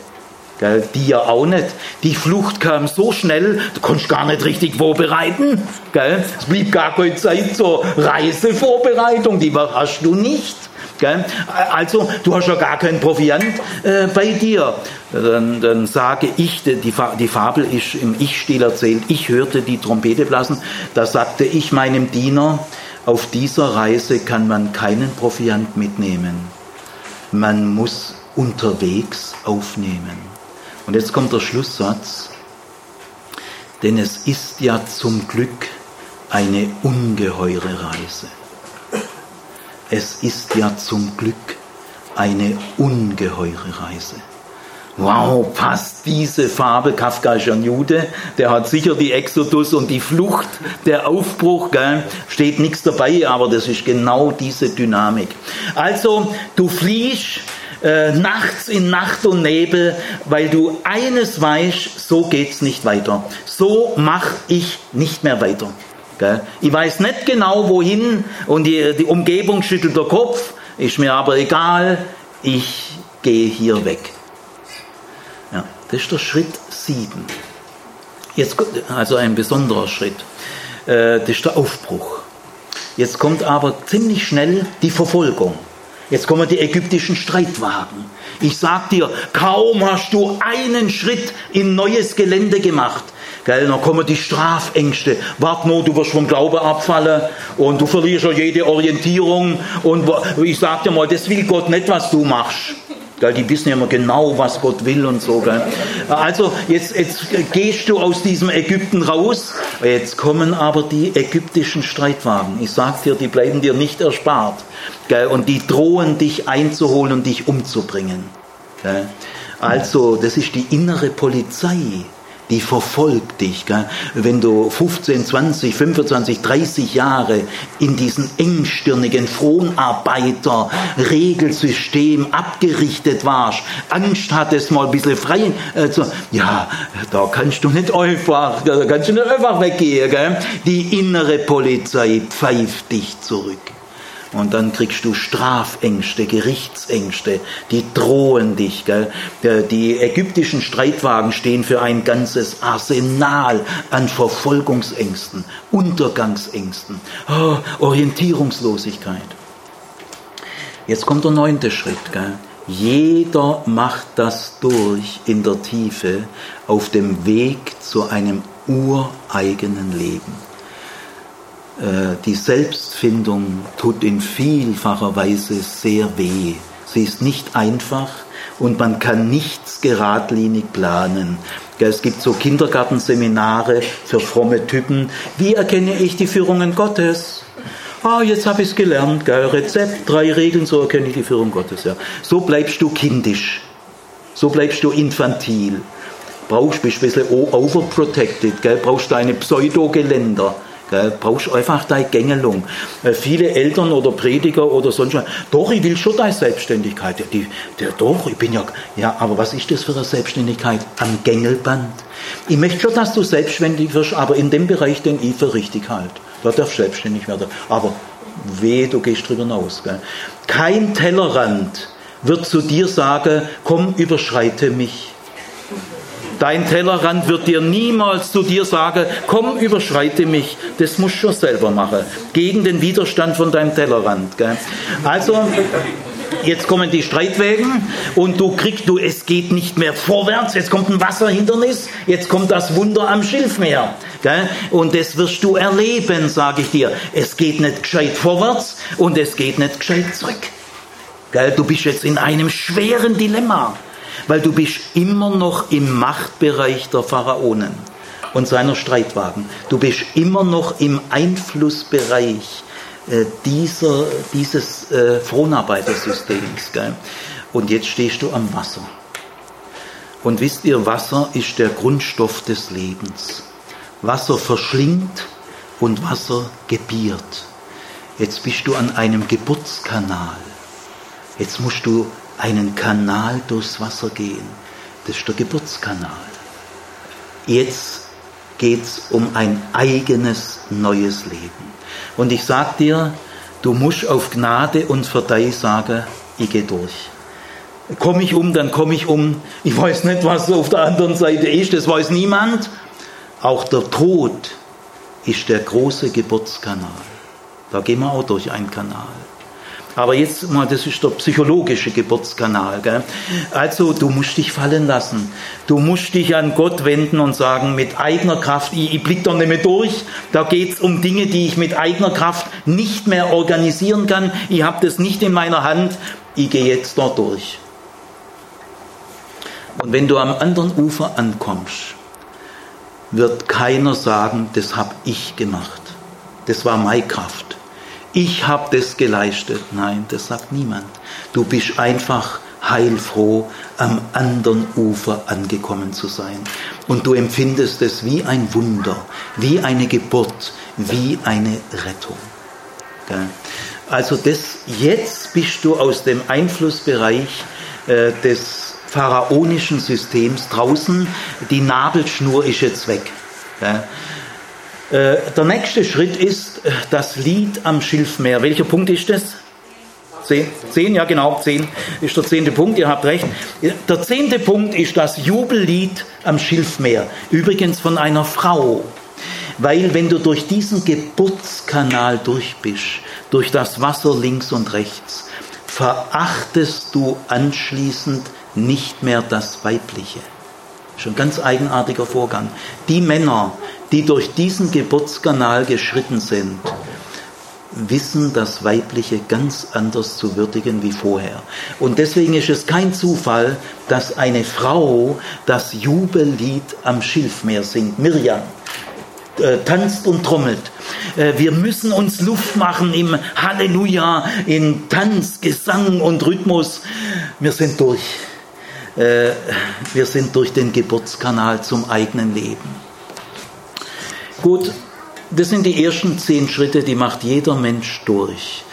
Gell, die ja auch nicht. Die Flucht kam so schnell, du konntest gar nicht richtig vorbereiten. Gell? Es blieb gar keine Zeit zur Reisevorbereitung, die hast du nicht. Gell? Also, du hast ja gar keinen Proviant äh, bei dir. Dann, dann sage ich, die, die Fabel ist im Ich-Stil erzählt, ich hörte die Trompete blasen, da sagte ich meinem Diener, auf dieser Reise kann man keinen Proviant mitnehmen. Man muss unterwegs aufnehmen. Und jetzt kommt der Schlusssatz. Denn es ist ja zum Glück eine ungeheure Reise. Es ist ja zum Glück eine ungeheure Reise. Wow, passt diese Farbe, Kafka ist ein Jude, der hat sicher die Exodus und die Flucht, der Aufbruch, gell? steht nichts dabei, aber das ist genau diese Dynamik. Also, du fliehst äh, nachts in Nacht und Nebel, weil du eines weißt, so geht's nicht weiter. So mach ich nicht mehr weiter. Gell? Ich weiß nicht genau wohin und die, die Umgebung schüttelt der Kopf, ist mir aber egal, ich gehe hier weg. Ja, das ist der Schritt 7. Jetzt, also ein besonderer Schritt. Äh, das ist der Aufbruch. Jetzt kommt aber ziemlich schnell die Verfolgung. Jetzt kommen die ägyptischen Streitwagen. Ich sag dir, kaum hast du einen Schritt in neues Gelände gemacht, Gell, dann kommen die Strafängste. Wart nur, du wirst vom Glaube abfallen und du verlierst ja jede Orientierung. Und ich sag dir mal, das will Gott nicht, was du machst. Gell, die wissen ja immer genau, was Gott will und so. Gell. Also jetzt, jetzt gehst du aus diesem Ägypten raus. Jetzt kommen aber die ägyptischen Streitwagen. Ich sag dir, die bleiben dir nicht erspart. Gell, und die drohen dich einzuholen und dich umzubringen. Gell. Also, das ist die innere Polizei die verfolgt dich. Gell? Wenn du 15, 20, 25, 30 Jahre in diesem engstirnigen Fronarbeiter-Regelsystem abgerichtet warst, Angst hattest, mal ein bisschen frei äh, zu, ja, da kannst du nicht einfach, da kannst du nicht einfach weggehen. Gell? Die innere Polizei pfeift dich zurück. Und dann kriegst du Strafängste, Gerichtsängste, die drohen dich. Gell? Die ägyptischen Streitwagen stehen für ein ganzes Arsenal an Verfolgungsängsten, Untergangsängsten, oh, Orientierungslosigkeit. Jetzt kommt der neunte Schritt. Gell? Jeder macht das durch in der Tiefe auf dem Weg zu einem ureigenen Leben. Äh, die Selbstfindung tut in vielfacher Weise sehr weh. Sie ist nicht einfach und man kann nichts geradlinig planen. Es gibt so Kindergartenseminare für fromme Typen. Wie erkenne ich die Führungen Gottes? Ah, jetzt habe ich es gelernt, gell? Rezept, drei Regeln, so erkenne ich die Führung Gottes. Ja. So bleibst du kindisch. So bleibst du infantil. Brauchst, bist ein bisschen overprotected, gell? brauchst deine Pseudogeländer. Gell? Brauchst einfach deine Gängelung. Äh, viele Eltern oder Prediger oder sonst was, doch, ich will schon deine Selbstständigkeit. Ja, die, der, doch, ich bin ja, ja, aber was ist das für eine Selbstständigkeit? Am Gängelband. Ich möchte schon, dass du selbstständig wirst, aber in dem Bereich, den ich für richtig halte. Da darfst du selbstständig werden. Aber weh, du gehst drüber hinaus. Gell? Kein Tellerrand wird zu dir sagen, komm, überschreite mich. Dein Tellerrand wird dir niemals zu dir sagen, komm, überschreite mich. Das musst du schon selber machen. Gegen den Widerstand von deinem Tellerrand. Gell? Also, jetzt kommen die Streitwägen und du kriegst, du, es geht nicht mehr vorwärts, jetzt kommt ein Wasserhindernis, jetzt kommt das Wunder am Schilfmeer. Gell? Und das wirst du erleben, sage ich dir. Es geht nicht gescheit vorwärts und es geht nicht gescheit zurück. Gell? Du bist jetzt in einem schweren Dilemma weil du bist immer noch im Machtbereich der Pharaonen und seiner Streitwagen. Du bist immer noch im Einflussbereich äh, dieser, dieses äh, Fronarbeitersystems. Gell? Und jetzt stehst du am Wasser. Und wisst ihr, Wasser ist der Grundstoff des Lebens. Wasser verschlingt und Wasser gebiert. Jetzt bist du an einem Geburtskanal. Jetzt musst du einen Kanal durchs Wasser gehen. Das ist der Geburtskanal. Jetzt geht es um ein eigenes neues Leben. Und ich sage dir, du musst auf Gnade und Verdeih sagen, ich gehe durch. Komme ich um, dann komme ich um. Ich weiß nicht, was auf der anderen Seite ist, das weiß niemand. Auch der Tod ist der große Geburtskanal. Da gehen wir auch durch einen Kanal. Aber jetzt mal, das ist der psychologische Geburtskanal. Gell? Also du musst dich fallen lassen. Du musst dich an Gott wenden und sagen, mit eigener Kraft, ich, ich blick da nicht mehr durch. Da geht es um Dinge, die ich mit eigener Kraft nicht mehr organisieren kann. Ich habe das nicht in meiner Hand. Ich gehe jetzt dort durch. Und wenn du am anderen Ufer ankommst, wird keiner sagen, das habe ich gemacht. Das war meine Kraft ich habe das geleistet. Nein, das sagt niemand. Du bist einfach heilfroh, am anderen Ufer angekommen zu sein. Und du empfindest es wie ein Wunder, wie eine Geburt, wie eine Rettung. Also das, jetzt bist du aus dem Einflussbereich äh, des pharaonischen Systems draußen. Die Nabelschnur ist jetzt weg. Äh, der nächste Schritt ist äh, das Lied am Schilfmeer. Welcher Punkt ist das? Zehn, zehn, ja genau, zehn ist der zehnte Punkt, ihr habt recht. Der zehnte Punkt ist das Jubellied am Schilfmeer. Übrigens von einer Frau. Weil wenn du durch diesen Geburtskanal durch bist, durch das Wasser links und rechts, verachtest du anschließend nicht mehr das Weibliche. Schon ganz eigenartiger Vorgang. Die Männer, die durch diesen Geburtskanal geschritten sind, wissen das Weibliche ganz anders zu würdigen wie vorher. Und deswegen ist es kein Zufall, dass eine Frau das Jubellied am Schilfmeer singt. Mirjam äh, tanzt und trommelt. Äh, wir müssen uns Luft machen im Halleluja, in Tanz, Gesang und Rhythmus. Wir sind durch. Äh, wir sind durch den Geburtskanal zum eigenen Leben. Gut, das sind die ersten zehn Schritte, die macht jeder Mensch durch.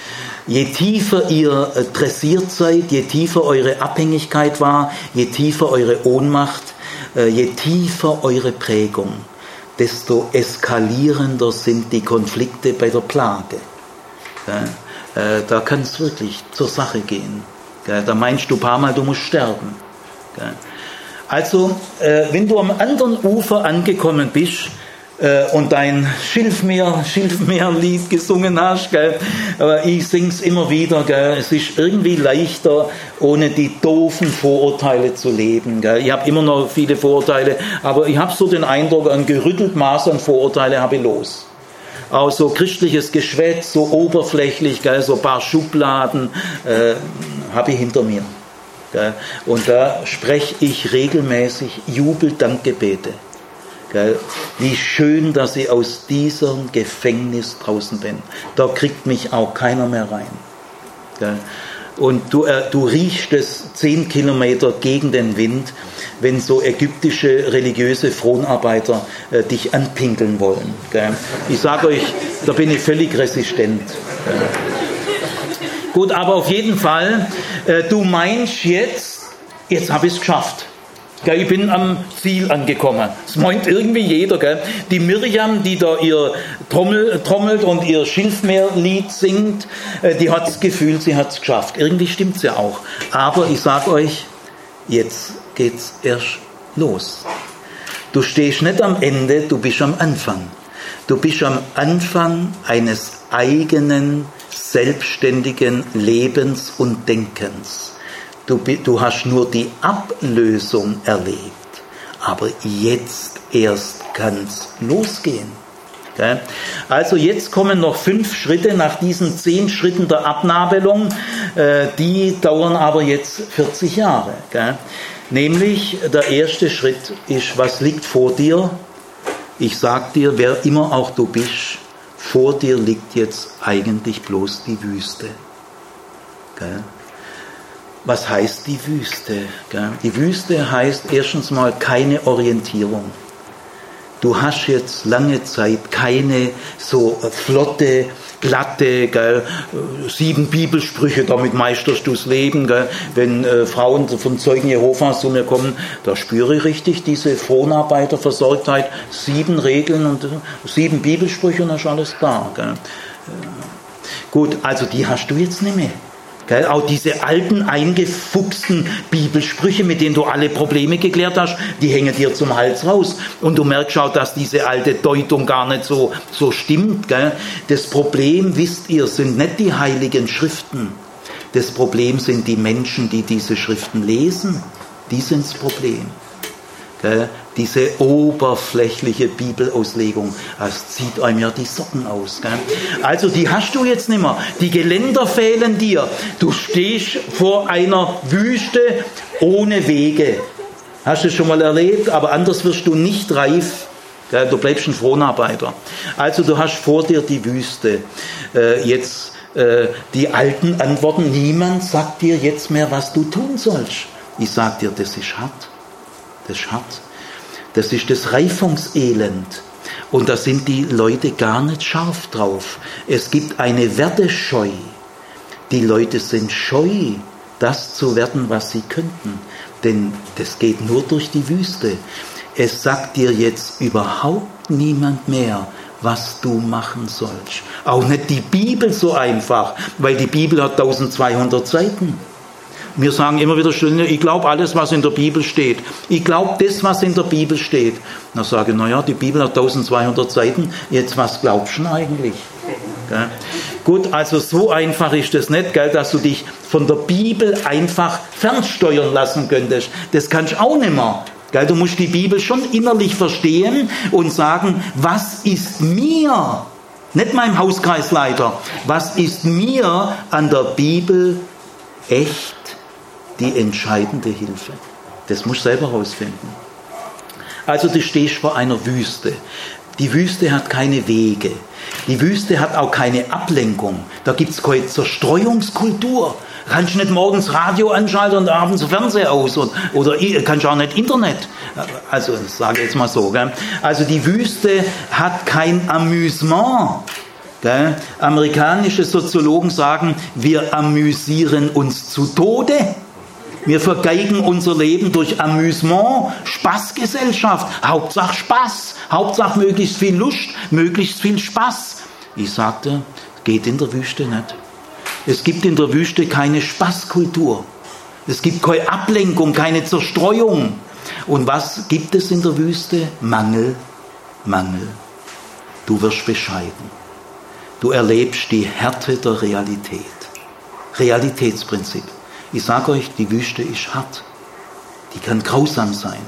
Je tiefer ihr äh, dressiert seid, je tiefer eure Abhängigkeit war, je tiefer eure Ohnmacht, äh, je tiefer eure Prägung, desto eskalierender sind die Konflikte bei der Plage. Da kann es wirklich zur Sache gehen. Da meinst du ein paar Mal, du musst sterben. Also, wenn du am anderen Ufer angekommen bist, äh, und dein Schilfmeer, (laughs) Schilfmeerlied gesungen hast, gell? aber ich sing's immer wieder, gell? es ist irgendwie leichter, ohne die doofen Vorurteile zu leben. Gell? Ich habe immer noch viele Vorurteile, aber ich habe so den Eindruck, ein gerüttelt Maß an Vorurteile habe ich los. Auch so christliches Geschwätz, so oberflächlich, gell? so paar Schubladen äh, habe ich hinter mir. Und da spreche ich regelmäßig Jubel-Dankgebete. Wie schön, dass ich aus diesem Gefängnis draußen bin. Da kriegt mich auch keiner mehr rein. Und du, äh, du riechst es zehn Kilometer gegen den Wind, wenn so ägyptische religiöse Fronarbeiter äh, dich anpinkeln wollen. Ich sage euch, da bin ich völlig resistent. Gut, aber auf jeden Fall, äh, du meinst jetzt, jetzt habe ich es geschafft. Gell, ich bin am Ziel angekommen. Das meint irgendwie jeder. Gell? Die Miriam, die da ihr Trommel, trommelt und ihr Schilfmeerlied singt, äh, die hat das Gefühl, sie hat es geschafft. Irgendwie stimmt es ja auch. Aber ich sage euch, jetzt geht's erst los. Du stehst nicht am Ende, du bist am Anfang. Du bist am Anfang eines eigenen, selbstständigen Lebens und Denkens. Du, du hast nur die Ablösung erlebt. Aber jetzt erst kann es losgehen. Also jetzt kommen noch fünf Schritte nach diesen zehn Schritten der Abnabelung. Äh, die dauern aber jetzt 40 Jahre. Nämlich der erste Schritt ist, was liegt vor dir? Ich sag dir, wer immer auch du bist, vor dir liegt jetzt eigentlich bloß die Wüste. Was heißt die Wüste? Die Wüste heißt erstens mal keine Orientierung. Du hast jetzt lange Zeit keine so flotte, glatte, gell, sieben Bibelsprüche, damit meisterst du das Leben. Gell. Wenn äh, Frauen von Zeugen Jehovas zu mir kommen, da spüre ich richtig diese Fronarbeiterversorgtheit, sieben Regeln und äh, sieben Bibelsprüche und dann ist alles klar. Gell. Gut, also die hast du jetzt nicht mehr. Gell, auch diese alten, eingefuchsten Bibelsprüche, mit denen du alle Probleme geklärt hast, die hängen dir zum Hals raus. Und du merkst auch, dass diese alte Deutung gar nicht so, so stimmt. Gell. Das Problem, wisst ihr, sind nicht die heiligen Schriften. Das Problem sind die Menschen, die diese Schriften lesen. Die sind das Problem. Diese oberflächliche Bibelauslegung, das zieht einem ja die Socken aus. Gell? Also die hast du jetzt nicht mehr. Die Geländer fehlen dir. Du stehst vor einer Wüste ohne Wege. Hast du schon mal erlebt, aber anders wirst du nicht reif. Gell? Du bleibst ein Fronarbeiter. Also du hast vor dir die Wüste. Äh, jetzt äh, die alten Antworten. Niemand sagt dir jetzt mehr, was du tun sollst. Ich sag dir, das ist hart. Das hart. Das ist das Reifungselend. Und da sind die Leute gar nicht scharf drauf. Es gibt eine Wertescheu. Die Leute sind scheu, das zu werden, was sie könnten. Denn das geht nur durch die Wüste. Es sagt dir jetzt überhaupt niemand mehr, was du machen sollst. Auch nicht die Bibel so einfach, weil die Bibel hat 1200 Seiten. Wir sagen immer wieder schön, ich glaube alles, was in der Bibel steht. Ich glaube das, was in der Bibel steht. Dann sage ich, naja, die Bibel hat 1200 Seiten, jetzt was glaubst du eigentlich? Gut, also so einfach ist das nicht, gell, dass du dich von der Bibel einfach fernsteuern lassen könntest. Das kannst du auch nicht mehr. Gell, du musst die Bibel schon innerlich verstehen und sagen, was ist mir, nicht meinem Hauskreisleiter, was ist mir an der Bibel echt die entscheidende Hilfe? Das musst du selber herausfinden. Also du stehst vor einer Wüste. Die Wüste hat keine Wege. Die Wüste hat auch keine Ablenkung. Da gibt es keine Zerstreuungskultur. Kannst nicht morgens Radio anschalten und abends Fernseher aus und, oder kannst auch nicht Internet. Also das sage ich jetzt mal so. Gell? Also die Wüste hat kein Amüsement. Gell? Amerikanische Soziologen sagen, wir amüsieren uns zu Tode. Wir vergeigen unser Leben durch Amüsement, Spaßgesellschaft, Hauptsache Spaß, Hauptsache möglichst viel Lust, möglichst viel Spaß. Ich sagte, geht in der Wüste nicht. Es gibt in der Wüste keine Spaßkultur. Es gibt keine Ablenkung, keine Zerstreuung. Und was gibt es in der Wüste? Mangel, Mangel. Du wirst bescheiden. Du erlebst die Härte der Realität. Realitätsprinzip. Ich sage euch, die Wüste ist hart. Die kann grausam sein.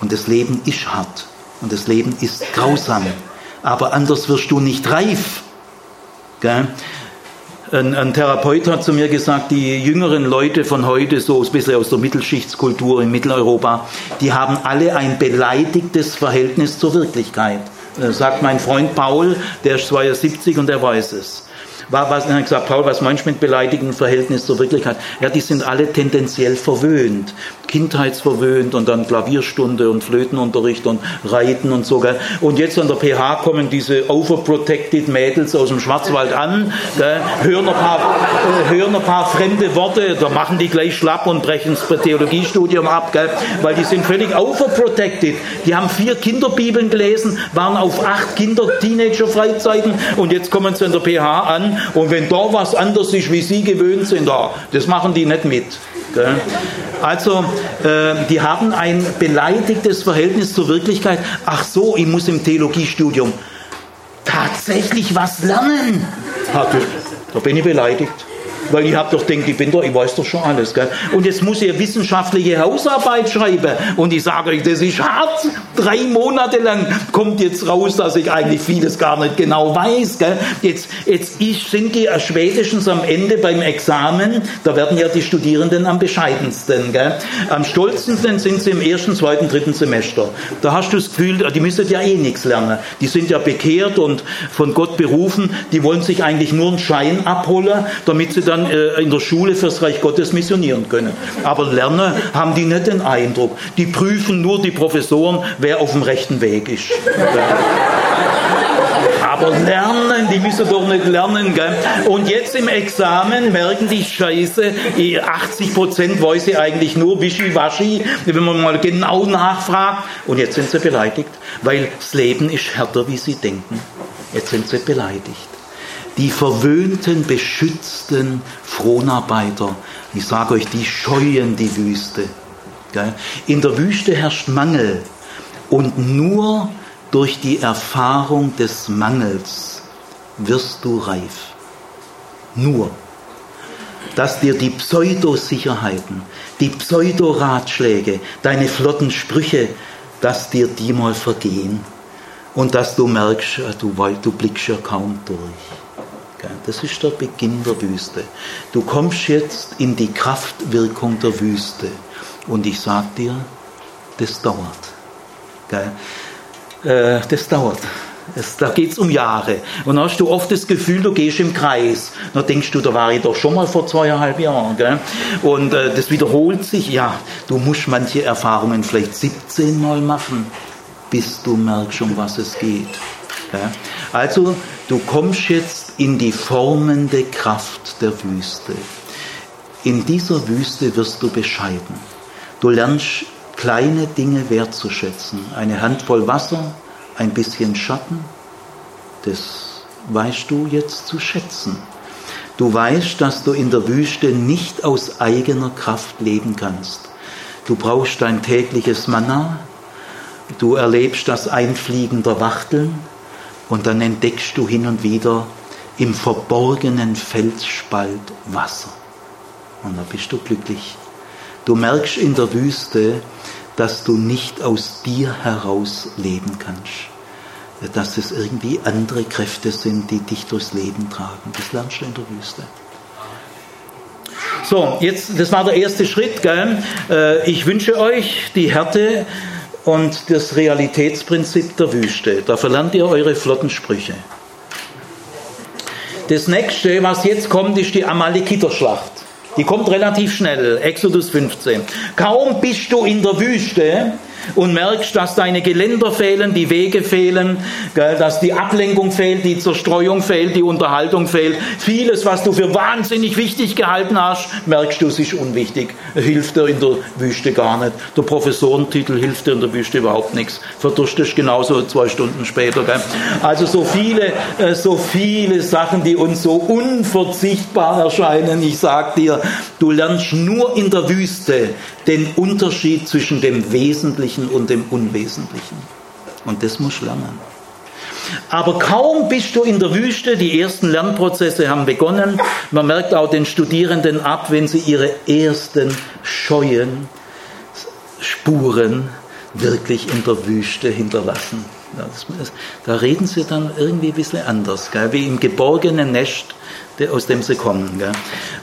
Und das Leben ist hart. Und das Leben ist grausam. Aber anders wirst du nicht reif. Gell? Ein, ein, Therapeut hat zu mir gesagt, die jüngeren Leute von heute, so ein bisschen aus der Mittelschichtskultur in Mitteleuropa, die haben alle ein beleidigtes Verhältnis zur Wirklichkeit. Äh, sagt mein Freund Paul, der ist 72 und der weiß es. War, was, er hat gesagt, Paul, was meinst mit beleidigtem Verhältnis zur Wirklichkeit? Ja, die sind alle tendenziell verwöhnt kindheitsverwöhnt und dann Klavierstunde und Flötenunterricht und Reiten und so. Gell. Und jetzt an der PH kommen diese overprotected Mädels aus dem Schwarzwald an, gell, hören, ein paar, äh, hören ein paar fremde Worte, da machen die gleich schlapp und brechen das Theologiestudium ab, gell, weil die sind völlig overprotected. Die haben vier Kinderbibeln gelesen, waren auf acht Kinder-Teenager-Freizeiten und jetzt kommen sie an der PH an und wenn da was anders ist, wie sie gewöhnt sind, da, das machen die nicht mit. Also, äh, die haben ein beleidigtes Verhältnis zur Wirklichkeit. Ach so, ich muss im Theologiestudium tatsächlich was lernen. Da bin ich beleidigt. Weil ich habe doch denkt, ich bin doch, ich weiß doch schon alles. Gell? Und jetzt muss ich wissenschaftliche Hausarbeit schreiben. Und ich sage euch, das ist hart. Drei Monate lang kommt jetzt raus, dass ich eigentlich vieles gar nicht genau weiß. Gell? Jetzt, jetzt ich, sind die spätestens am Ende beim Examen, da werden ja die Studierenden am bescheidensten. Gell? Am stolzesten sind sie im ersten, zweiten, dritten Semester. Da hast du das Gefühl, die müssen ja eh nichts lernen. Die sind ja bekehrt und von Gott berufen. Die wollen sich eigentlich nur einen Schein abholen, damit sie dann dann äh, in der Schule fürs Reich Gottes missionieren können. Aber lernen haben die nicht den Eindruck. Die prüfen nur die Professoren, wer auf dem rechten Weg ist. (laughs) Aber lernen, die müssen doch nicht lernen. Gell? Und jetzt im Examen merken die Scheiße, 80 Prozent weiß sie eigentlich nur wischiwaschi, wenn man mal genau nachfragt. Und jetzt sind sie beleidigt, weil das Leben ist härter, wie sie denken. Jetzt sind sie beleidigt die verwöhnten, beschützten Fronarbeiter, ich sage euch, die scheuen die Wüste. In der Wüste herrscht Mangel und nur durch die Erfahrung des Mangels wirst du reif. Nur. Dass dir die Pseudosicherheiten, die Pseudoratschläge, deine flotten Sprüche, dass dir die mal vergehen und dass du merkst, du, du blickst ja kaum durch. Das ist der Beginn der Wüste. Du kommst jetzt in die Kraftwirkung der Wüste. Und ich sag dir, das dauert. Äh, das dauert. Es, da geht es um Jahre. Und dann hast du oft das Gefühl, du gehst im Kreis. Dann denkst du, da war ich doch schon mal vor zweieinhalb Jahren. Gell? Und äh, das wiederholt sich. Ja, du musst manche Erfahrungen vielleicht 17 Mal machen, bis du merkst, um was es geht. Gell? Also, du kommst jetzt in die formende Kraft der Wüste. In dieser Wüste wirst du bescheiden. Du lernst kleine Dinge wertzuschätzen. Eine Handvoll Wasser, ein bisschen Schatten, das weißt du jetzt zu schätzen. Du weißt, dass du in der Wüste nicht aus eigener Kraft leben kannst. Du brauchst dein tägliches Manna, du erlebst das Einfliegen der Wachteln und dann entdeckst du hin und wieder im verborgenen Felsspalt Wasser. Und da bist du glücklich. Du merkst in der Wüste, dass du nicht aus dir heraus leben kannst. Dass es irgendwie andere Kräfte sind, die dich durchs Leben tragen. Das lernst du in der Wüste. So, jetzt, das war der erste Schritt. Gell? Äh, ich wünsche euch die Härte und das Realitätsprinzip der Wüste. Da verlernt ihr eure flotten Sprüche. Das nächste, was jetzt kommt, ist die Amalekiterschlacht. Die kommt relativ schnell, Exodus 15. Kaum bist du in der Wüste, und merkst, dass deine Geländer fehlen, die Wege fehlen, dass die Ablenkung fehlt, die Zerstreuung fehlt, die Unterhaltung fehlt. Vieles, was du für wahnsinnig wichtig gehalten hast, merkst du, es ist unwichtig. Hilft dir in der Wüste gar nicht. Der Professorentitel hilft dir in der Wüste überhaupt nichts. Verdurstest genauso zwei Stunden später. Also so viele, äh, so viele Sachen, die uns so unverzichtbar erscheinen. Ich sag dir, du lernst nur in der Wüste den Unterschied zwischen dem Wesentlichen und dem Unwesentlichen. Und das musst du lernen. Aber kaum bist du in der Wüste, die ersten Lernprozesse haben begonnen. Man merkt auch den Studierenden ab, wenn sie ihre ersten scheuen Spuren wirklich in der Wüste hinterlassen. da reden sie dann irgendwie ein bisschen anders, gell? wie im geborgenen Nest aus dem sie kommen. Gell?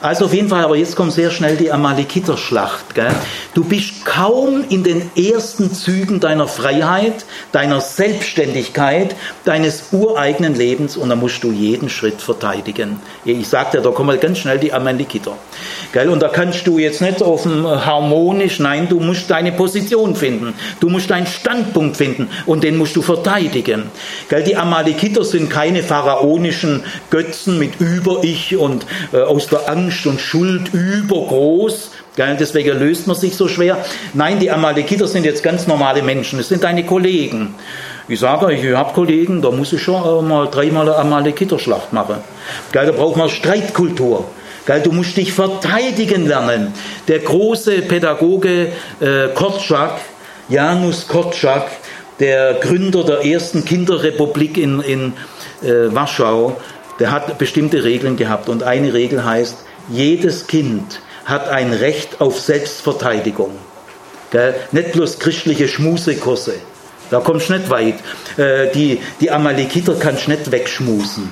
Also auf jeden Fall, aber jetzt kommt sehr schnell die Amalekiterschlacht. Gell? Du bist kaum in den ersten Zügen deiner Freiheit, deiner Selbstständigkeit, deines ureigenen Lebens und da musst du jeden Schritt verteidigen. Ich sagte, da kommen ganz schnell die Amalekiter. Gell? Und da kannst du jetzt nicht auf dem harmonisch, nein, du musst deine Position finden. Du musst deinen Standpunkt finden und den musst du verteidigen. Gell? Die Amalekiter sind keine pharaonischen Götzen mit über ich und äh, aus der Angst und Schuld übergroß. Deswegen löst man sich so schwer. Nein, die Amalekiter sind jetzt ganz normale Menschen. Es sind deine Kollegen. Ich sage euch, ich habe Kollegen, da muss ich schon äh, mal dreimal eine Amalekiterschlacht machen. Da braucht man Streitkultur. Du musst dich verteidigen lernen. Der große Pädagoge äh, Korczak, Janus Korczak, der Gründer der ersten Kinderrepublik in, in äh, Warschau, der hat bestimmte Regeln gehabt und eine Regel heißt, jedes Kind hat ein Recht auf Selbstverteidigung. Gell? Nicht bloß christliche Schmusekurse, da kommst du nicht weit. Äh, die, die Amalekiter kannst du nicht wegschmusen.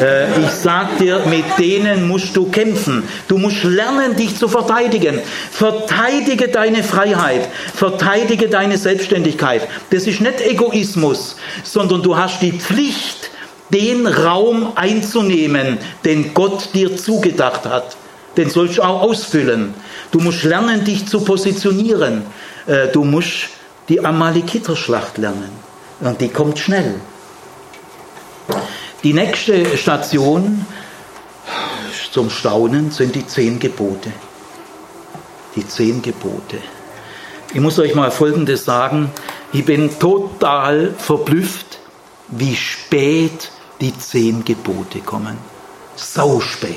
Äh, ich sag dir, mit denen musst du kämpfen. Du musst lernen, dich zu verteidigen. Verteidige deine Freiheit. Verteidige deine Selbstständigkeit. Das ist nicht Egoismus, sondern du hast die Pflicht, den Raum einzunehmen, den Gott dir zugedacht hat. Den sollst du auch ausfüllen. Du musst lernen, dich zu positionieren. Äh, du musst die Amalekiterschlacht lernen. Und die kommt schnell. Die nächste Station zum Staunen sind die zehn Gebote. Die zehn Gebote. Ich muss euch mal Folgendes sagen. Ich bin total verblüfft, wie spät die zehn Gebote kommen. Sau spät.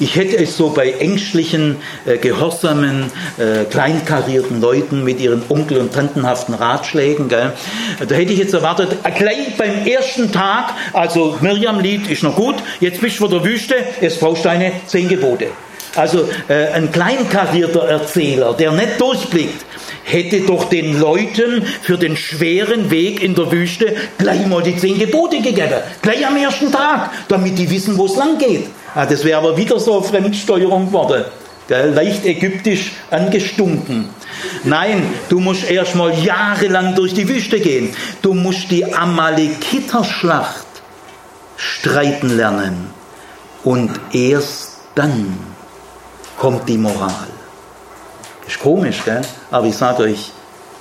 Ich hätte es so bei ängstlichen, äh, gehorsamen, äh, kleinkarierten Leuten mit ihren onkel- und tantenhaften Ratschlägen, da hätte ich jetzt erwartet, äh, gleich beim ersten Tag, also Mirjam-Lied ist noch gut, jetzt bist du vor der Wüste, jetzt brauchst du deine zehn Gebote. Also äh, ein kleinkarierter Erzähler, der nicht durchblickt, hätte doch den Leuten für den schweren Weg in der Wüste gleich mal die zehn Gebote gegeben. Gleich am ersten Tag, damit die wissen, wo es lang geht. Ah, das wäre aber wieder so eine Fremdsteuerung geworden. Leicht ägyptisch angestunken. Nein, du musst erst mal jahrelang durch die Wüste gehen. Du musst die Amalekiterschlacht streiten lernen. Und erst dann kommt die Moral. Ist komisch, gell? aber ich sage euch,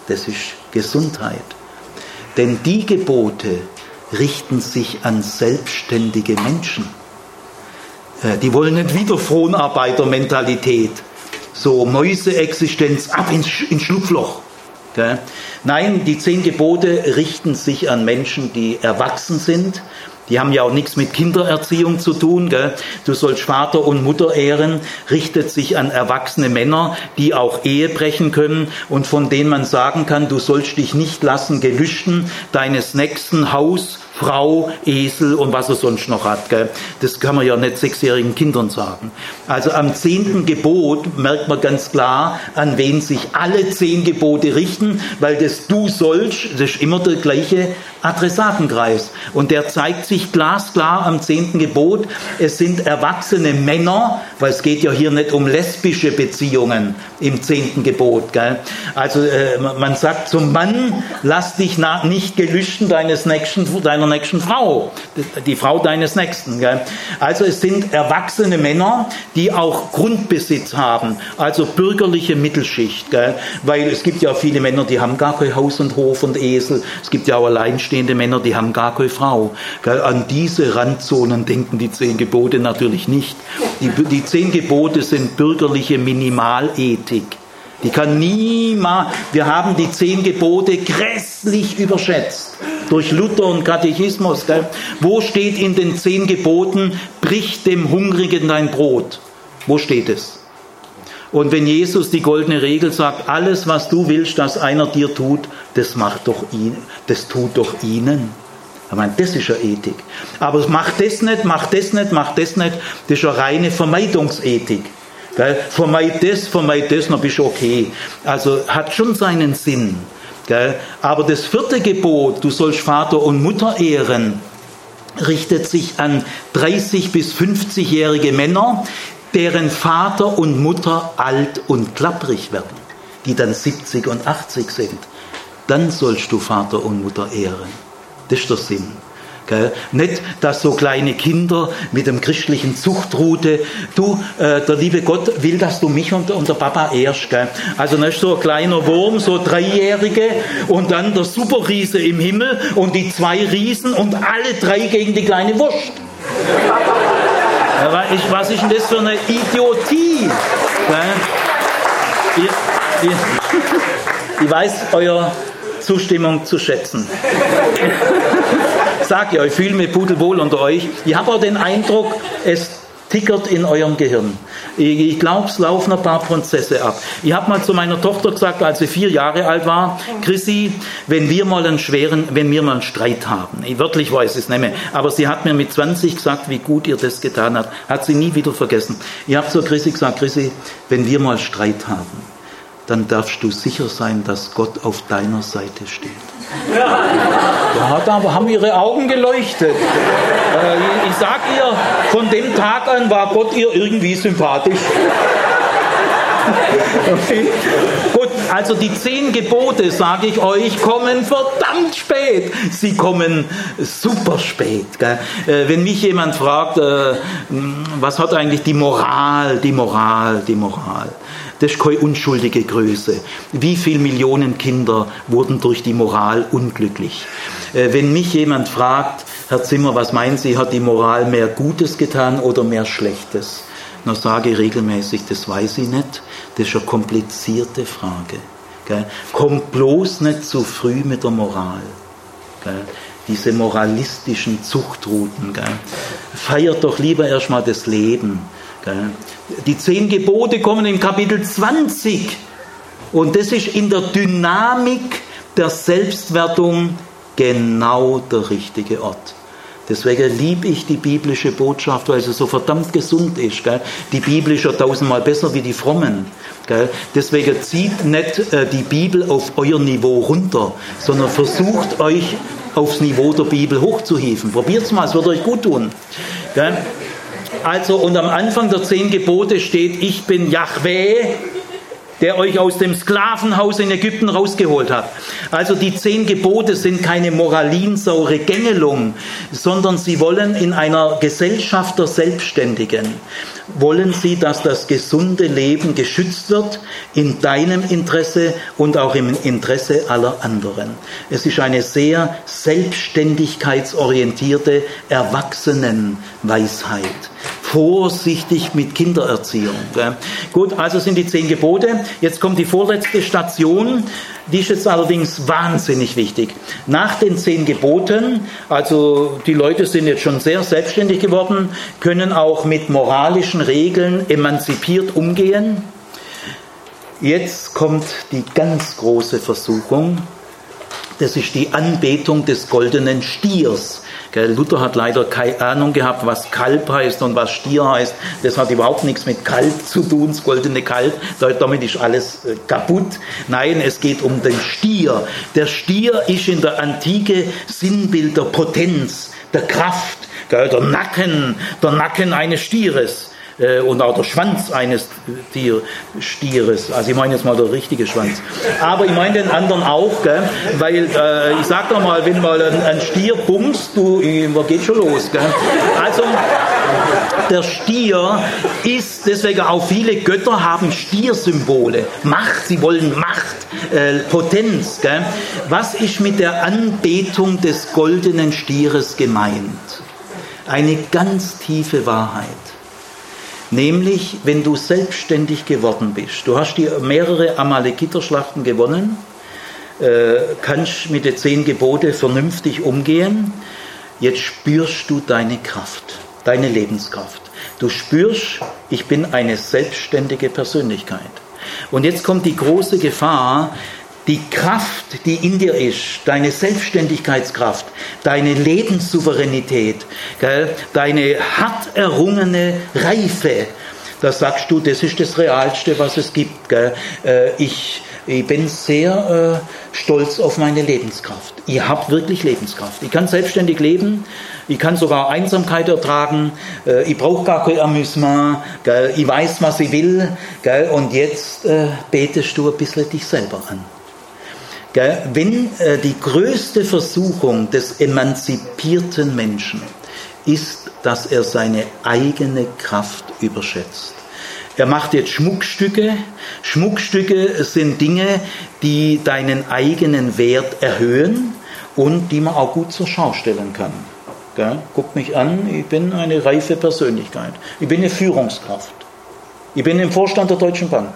das ist Gesundheit. Denn die Gebote richten sich an selbstständige Menschen. Äh, die wollen nicht wieder Fronarbeitermentalität, so Mäuseexistenz ab ins, ins Schlupfloch. Nein, die zehn Gebote richten sich an Menschen, die erwachsen sind, die haben ja auch nichts mit Kindererziehung zu tun. Gell? Du sollst Vater und Mutter ehren, richtet sich an erwachsene Männer, die auch Ehe brechen können und von denen man sagen kann, du sollst dich nicht lassen gelüsten deines nächsten Haus, Frau, Esel und was er sonst noch hat. Gell? Das kann man ja nicht sechsjährigen Kindern sagen. Also am zehnten Gebot merkt man ganz klar, an wen sich alle zehn Gebote richten, weil das Du sollst, das ist immer der gleiche Adressatenkreis. Und der zeigt sich glasklar am zehnten Gebot. Es sind erwachsene Männer, weil es geht ja hier nicht um lesbische Beziehungen im zehnten Gebot. Gell? Also äh, man sagt zum Mann, lass dich nicht gelüsten deines nächsten, deiner nächsten Frau, die Frau deines Nächsten. Gell? Also es sind erwachsene Männer, die auch Grundbesitz haben, also bürgerliche Mittelschicht. Gell? Weil es gibt ja viele Männer, die haben gar kein Haus und Hof und Esel. Es gibt ja auch alleinstehende Männer, die haben gar keine Frau. Gell? An diese Randzonen denken die zehn Gebote natürlich nicht. Die, die zehn Gebote sind bürgerliche Minimalethik. Die kann niemals, wir haben die zehn Gebote grässlich überschätzt. Durch Luther und Katechismus. Gell? Wo steht in den zehn Geboten, brich dem Hungrigen dein Brot? Wo steht es? Und wenn Jesus die goldene Regel sagt, alles was du willst, dass einer dir tut, das macht doch ihn, das tut doch ihnen. Ich meine, das ist ja Ethik. Aber mach das nicht, mach das nicht, mach das nicht, das ist ja reine Vermeidungsethik. Gell? Vermeid das, vermeid das, dann bist du okay. Also hat schon seinen Sinn. Gell? Aber das vierte Gebot, du sollst Vater und Mutter ehren, richtet sich an 30 bis 50-jährige Männer, deren Vater und Mutter alt und klapprig werden, die dann 70 und 80 sind. Dann sollst du Vater und Mutter ehren. Das ist der Sinn. Gell? Nicht, dass so kleine Kinder mit dem christlichen Zuchtrute, du, äh, der liebe Gott will, dass du mich und, und der Papa ehrst. Gell? Also ist so ein kleiner Wurm, so Dreijährige und dann der Superriese im Himmel und die zwei Riesen und alle drei gegen die kleine Wurst. Ja, was ist denn das für eine Idiotie? Gell? Ich, ich, ich weiß, euer Zustimmung zu schätzen. Sag ihr, ich fühle mich pudelwohl unter euch. Ich habe auch den Eindruck, es tickert in eurem Gehirn. Ich, ich glaube, es laufen ein paar Prozesse ab. Ich habe mal zu meiner Tochter gesagt, als sie vier Jahre alt war, Chrissy, wenn wir mal einen schweren, wenn wir mal einen Streit haben, ich wörtlich weiß es nicht mehr, aber sie hat mir mit 20 gesagt, wie gut ihr das getan habt, hat sie nie wieder vergessen. Ich habe zu Chrissy gesagt, Chrissy, wenn wir mal Streit haben, dann darfst du sicher sein, dass Gott auf deiner Seite steht. (laughs) Da hat aber, haben ihre Augen geleuchtet. Äh, ich sag ihr, von dem Tag an war Gott ihr irgendwie sympathisch. (laughs) Okay. Gut, also die zehn Gebote, sage ich euch, kommen verdammt spät. Sie kommen super spät. Äh, wenn mich jemand fragt, äh, was hat eigentlich die Moral, die Moral, die Moral, das ist keine unschuldige Größe. Wie viele Millionen Kinder wurden durch die Moral unglücklich? Äh, wenn mich jemand fragt, Herr Zimmer, was meinen Sie, hat die Moral mehr Gutes getan oder mehr Schlechtes? Dann sage ich regelmäßig, das weiß ich nicht. Das ist eine komplizierte Frage. Kommt bloß nicht zu früh mit der Moral. Diese moralistischen Zuchtrouten. Feiert doch lieber erstmal das Leben. Die zehn Gebote kommen im Kapitel 20. Und das ist in der Dynamik der Selbstwertung genau der richtige Ort. Deswegen liebe ich die biblische Botschaft, weil sie so verdammt gesund ist. Gell? Die Bibel ist ja tausendmal besser wie die frommen. Gell? Deswegen zieht nicht äh, die Bibel auf euer Niveau runter, sondern versucht euch aufs Niveau der Bibel hochzuhieven. Probiert es mal, es wird euch gut tun. Gell? Also, und am Anfang der zehn Gebote steht, ich bin Yahweh, der euch aus dem Sklavenhaus in Ägypten rausgeholt hat. Also die zehn Gebote sind keine moralinsaure Gängelung, sondern sie wollen in einer Gesellschaft der Selbstständigen, wollen sie, dass das gesunde Leben geschützt wird in deinem Interesse und auch im Interesse aller anderen. Es ist eine sehr selbstständigkeitsorientierte Erwachsenenweisheit vorsichtig mit Kindererziehung. Gut, also sind die zehn Gebote. Jetzt kommt die vorletzte Station. Die ist jetzt allerdings wahnsinnig wichtig. Nach den zehn Geboten, also die Leute sind jetzt schon sehr selbstständig geworden, können auch mit moralischen Regeln emanzipiert umgehen. Jetzt kommt die ganz große Versuchung. Das ist die Anbetung des goldenen Stiers Luther hat leider keine Ahnung gehabt, was Kalb heißt und was Stier heißt. Das hat überhaupt nichts mit Kalb zu tun, das goldene Kalb. Damit ist alles äh, kaputt. Nein, es geht um den Stier. Der Stier ist in der Antike Sinnbild der Potenz, der Kraft, der Nacken, der Nacken eines Stieres. Äh, und auch der Schwanz eines Tier, Stieres. Also ich meine jetzt mal der richtige Schwanz. Aber ich meine den anderen auch, gell? weil äh, ich sag doch mal, wenn mal ein, ein Stier bumst, du, man geht schon los. Gell? Also der Stier ist, deswegen auch viele Götter haben Stiersymbole. Macht, sie wollen Macht, äh, Potenz. Gell? Was ist mit der Anbetung des goldenen Stieres gemeint? Eine ganz tiefe Wahrheit. Nämlich, wenn du selbstständig geworden bist. Du hast dir mehrere Amalekiterschlachten gewonnen, äh, kannst mit den zehn Geboten vernünftig umgehen. Jetzt spürst du deine Kraft, deine Lebenskraft. Du spürst, ich bin eine selbstständige Persönlichkeit. Und jetzt kommt die große Gefahr, die Kraft, die in dir ist, deine Selbstständigkeitskraft, deine Lebenssouveränität, gell, deine hart errungene Reife, da sagst du, das ist das Realste, was es gibt. Gell. Äh, ich, ich bin sehr äh, stolz auf meine Lebenskraft. Ich habe wirklich Lebenskraft. Ich kann selbstständig leben. Ich kann sogar Einsamkeit ertragen. Äh, ich brauche gar kein Amüsement. Gell. Ich weiß, was ich will. Gell. Und jetzt äh, betest du ein bisschen dich selber an. Wenn äh, die größte Versuchung des emanzipierten Menschen ist, dass er seine eigene Kraft überschätzt. Er macht jetzt Schmuckstücke. Schmuckstücke sind Dinge, die deinen eigenen Wert erhöhen und die man auch gut zur Schau stellen kann. Guck mich an, ich bin eine reife Persönlichkeit. Ich bin eine Führungskraft. Ich bin im Vorstand der Deutschen Bank.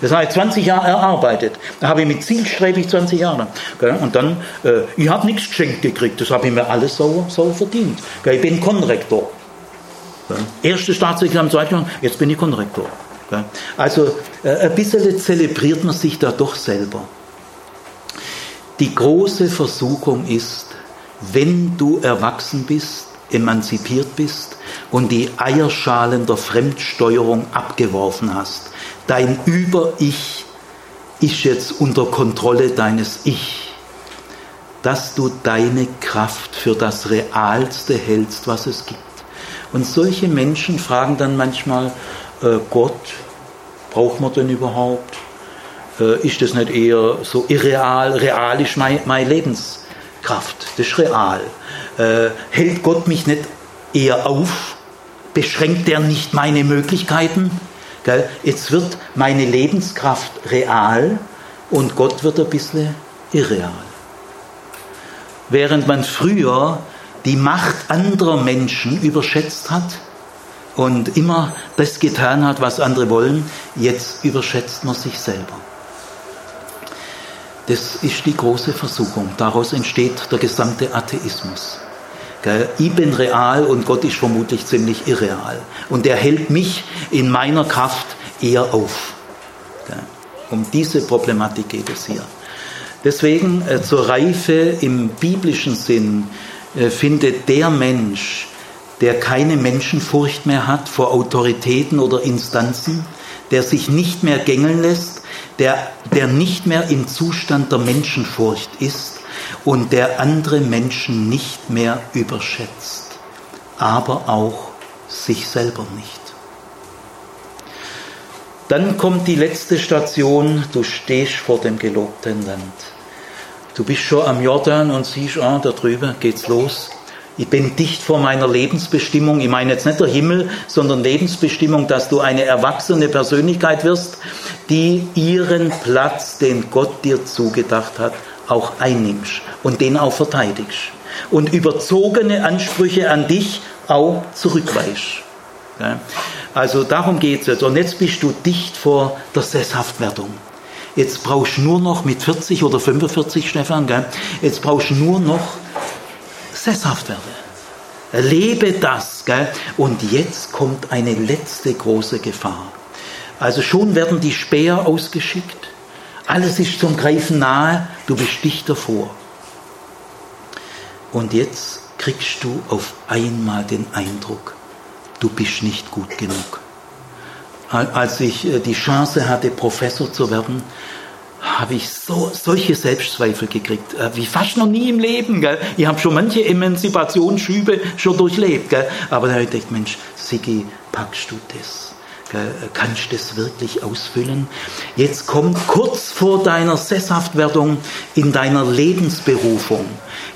Das habe ich 20 Jahre erarbeitet. Da habe ich mit zielstrebig 20 Jahre. Und dann, äh, ich habe nichts geschenkt gekriegt, das habe ich mir alles so, so verdient. Ich bin Konrektor. Erste Staatsexamen, zweite jetzt bin ich Konrektor. Also äh, ein bisschen zelebriert man sich da doch selber. Die große Versuchung ist, wenn du erwachsen bist, emanzipiert bist und die Eierschalen der Fremdsteuerung abgeworfen hast, Dein Über-Ich ist jetzt unter Kontrolle deines Ich, dass du deine Kraft für das Realste hältst, was es gibt. Und solche Menschen fragen dann manchmal, äh, Gott, braucht man denn überhaupt? Äh, ist das nicht eher so irreal? Real ist meine, meine Lebenskraft, das ist real. Äh, hält Gott mich nicht eher auf? Beschränkt er nicht meine Möglichkeiten? Jetzt wird meine Lebenskraft real und Gott wird ein bisschen irreal. Während man früher die Macht anderer Menschen überschätzt hat und immer das getan hat, was andere wollen, jetzt überschätzt man sich selber. Das ist die große Versuchung. Daraus entsteht der gesamte Atheismus. Ich bin real und Gott ist vermutlich ziemlich irreal. Und er hält mich in meiner Kraft eher auf. Um diese Problematik geht es hier. Deswegen äh, zur Reife im biblischen Sinn äh, findet der Mensch, der keine Menschenfurcht mehr hat vor Autoritäten oder Instanzen, der sich nicht mehr gängeln lässt, der, der nicht mehr im Zustand der Menschenfurcht ist, und der andere Menschen nicht mehr überschätzt, aber auch sich selber nicht. Dann kommt die letzte Station, du stehst vor dem gelobten Land. Du bist schon am Jordan und siehst, ah, da drüben geht's los. Ich bin dicht vor meiner Lebensbestimmung. Ich meine jetzt nicht der Himmel, sondern Lebensbestimmung, dass du eine erwachsene Persönlichkeit wirst, die ihren Platz, den Gott dir zugedacht hat, auch einnimmst und den auch verteidigst. Und überzogene Ansprüche an dich auch zurückweist. Also darum geht es jetzt. Und jetzt bist du dicht vor der Sesshaftwerdung. Jetzt brauchst du nur noch mit 40 oder 45, Stefan, jetzt brauchst du nur noch sesshaft werden. Erlebe das. Gell? Und jetzt kommt eine letzte große Gefahr. Also schon werden die Späher ausgeschickt. Alles ist zum Greifen nahe, du bist dicht davor. Und jetzt kriegst du auf einmal den Eindruck, du bist nicht gut genug. Als ich äh, die Chance hatte, Professor zu werden, habe ich so, solche Selbstzweifel gekriegt, äh, wie fast noch nie im Leben. Gell? Ich habe schon manche Emanzipationsschübe schon durchlebt. Gell? Aber da habe ich gedacht, Mensch, Sigi, packst du das? Gell? Kannst du das wirklich ausfüllen? Jetzt kommt kurz vor deiner Sesshaftwerdung in deiner Lebensberufung.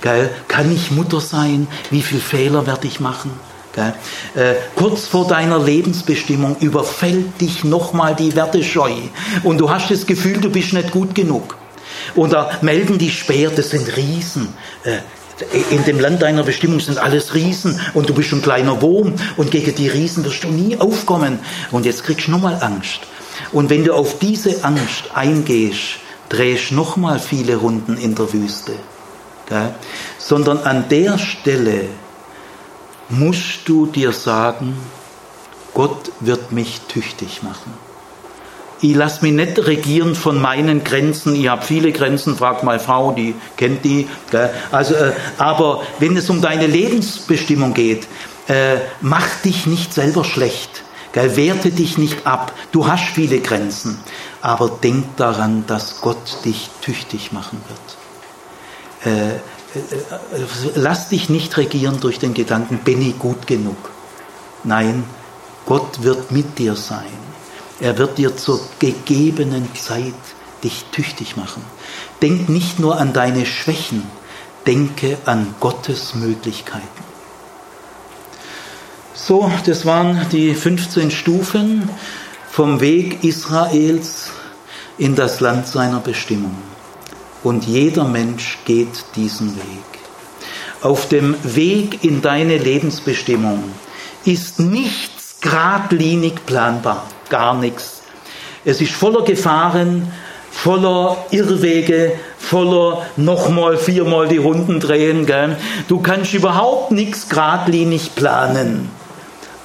Gell? Kann ich Mutter sein? Wie viele Fehler werde ich machen? Äh, kurz vor deiner Lebensbestimmung überfällt dich nochmal die Wertescheu und du hast das Gefühl, du bist nicht gut genug. Und da melden die Speer, das sind Riesen. Äh, in dem Land deiner Bestimmung sind alles Riesen und du bist ein kleiner Wurm und gegen die Riesen wirst du nie aufkommen. Und jetzt kriegst du nochmal Angst. Und wenn du auf diese Angst eingehst, drehst du nochmal viele Runden in der Wüste. Gell? Sondern an der Stelle musst du dir sagen, Gott wird mich tüchtig machen. Ich lasse mich nicht regieren von meinen Grenzen. Ich habe viele Grenzen, frag mal Frau, die kennt die. Also, äh, aber wenn es um deine Lebensbestimmung geht, äh, mach dich nicht selber schlecht. Werte dich nicht ab. Du hast viele Grenzen. Aber denk daran, dass Gott dich tüchtig machen wird. Äh, lass dich nicht regieren durch den Gedanken, bin ich gut genug. Nein, Gott wird mit dir sein. Er wird dir zur gegebenen Zeit dich tüchtig machen. Denk nicht nur an deine Schwächen, denke an Gottes Möglichkeiten. So, das waren die 15 Stufen vom Weg Israels in das Land seiner Bestimmung und jeder Mensch geht diesen Weg. Auf dem Weg in deine Lebensbestimmung ist nichts geradlinig planbar, gar nichts. Es ist voller Gefahren, voller Irrwege, voller nochmal viermal die Runden drehen. Gell? Du kannst überhaupt nichts geradlinig planen.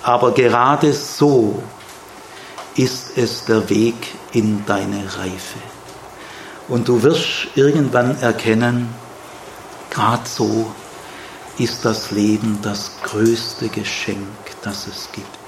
Aber gerade so ist es der Weg in deine Reife. Und du wirst irgendwann erkennen, gerade so ist das Leben das größte Geschenk, das es gibt.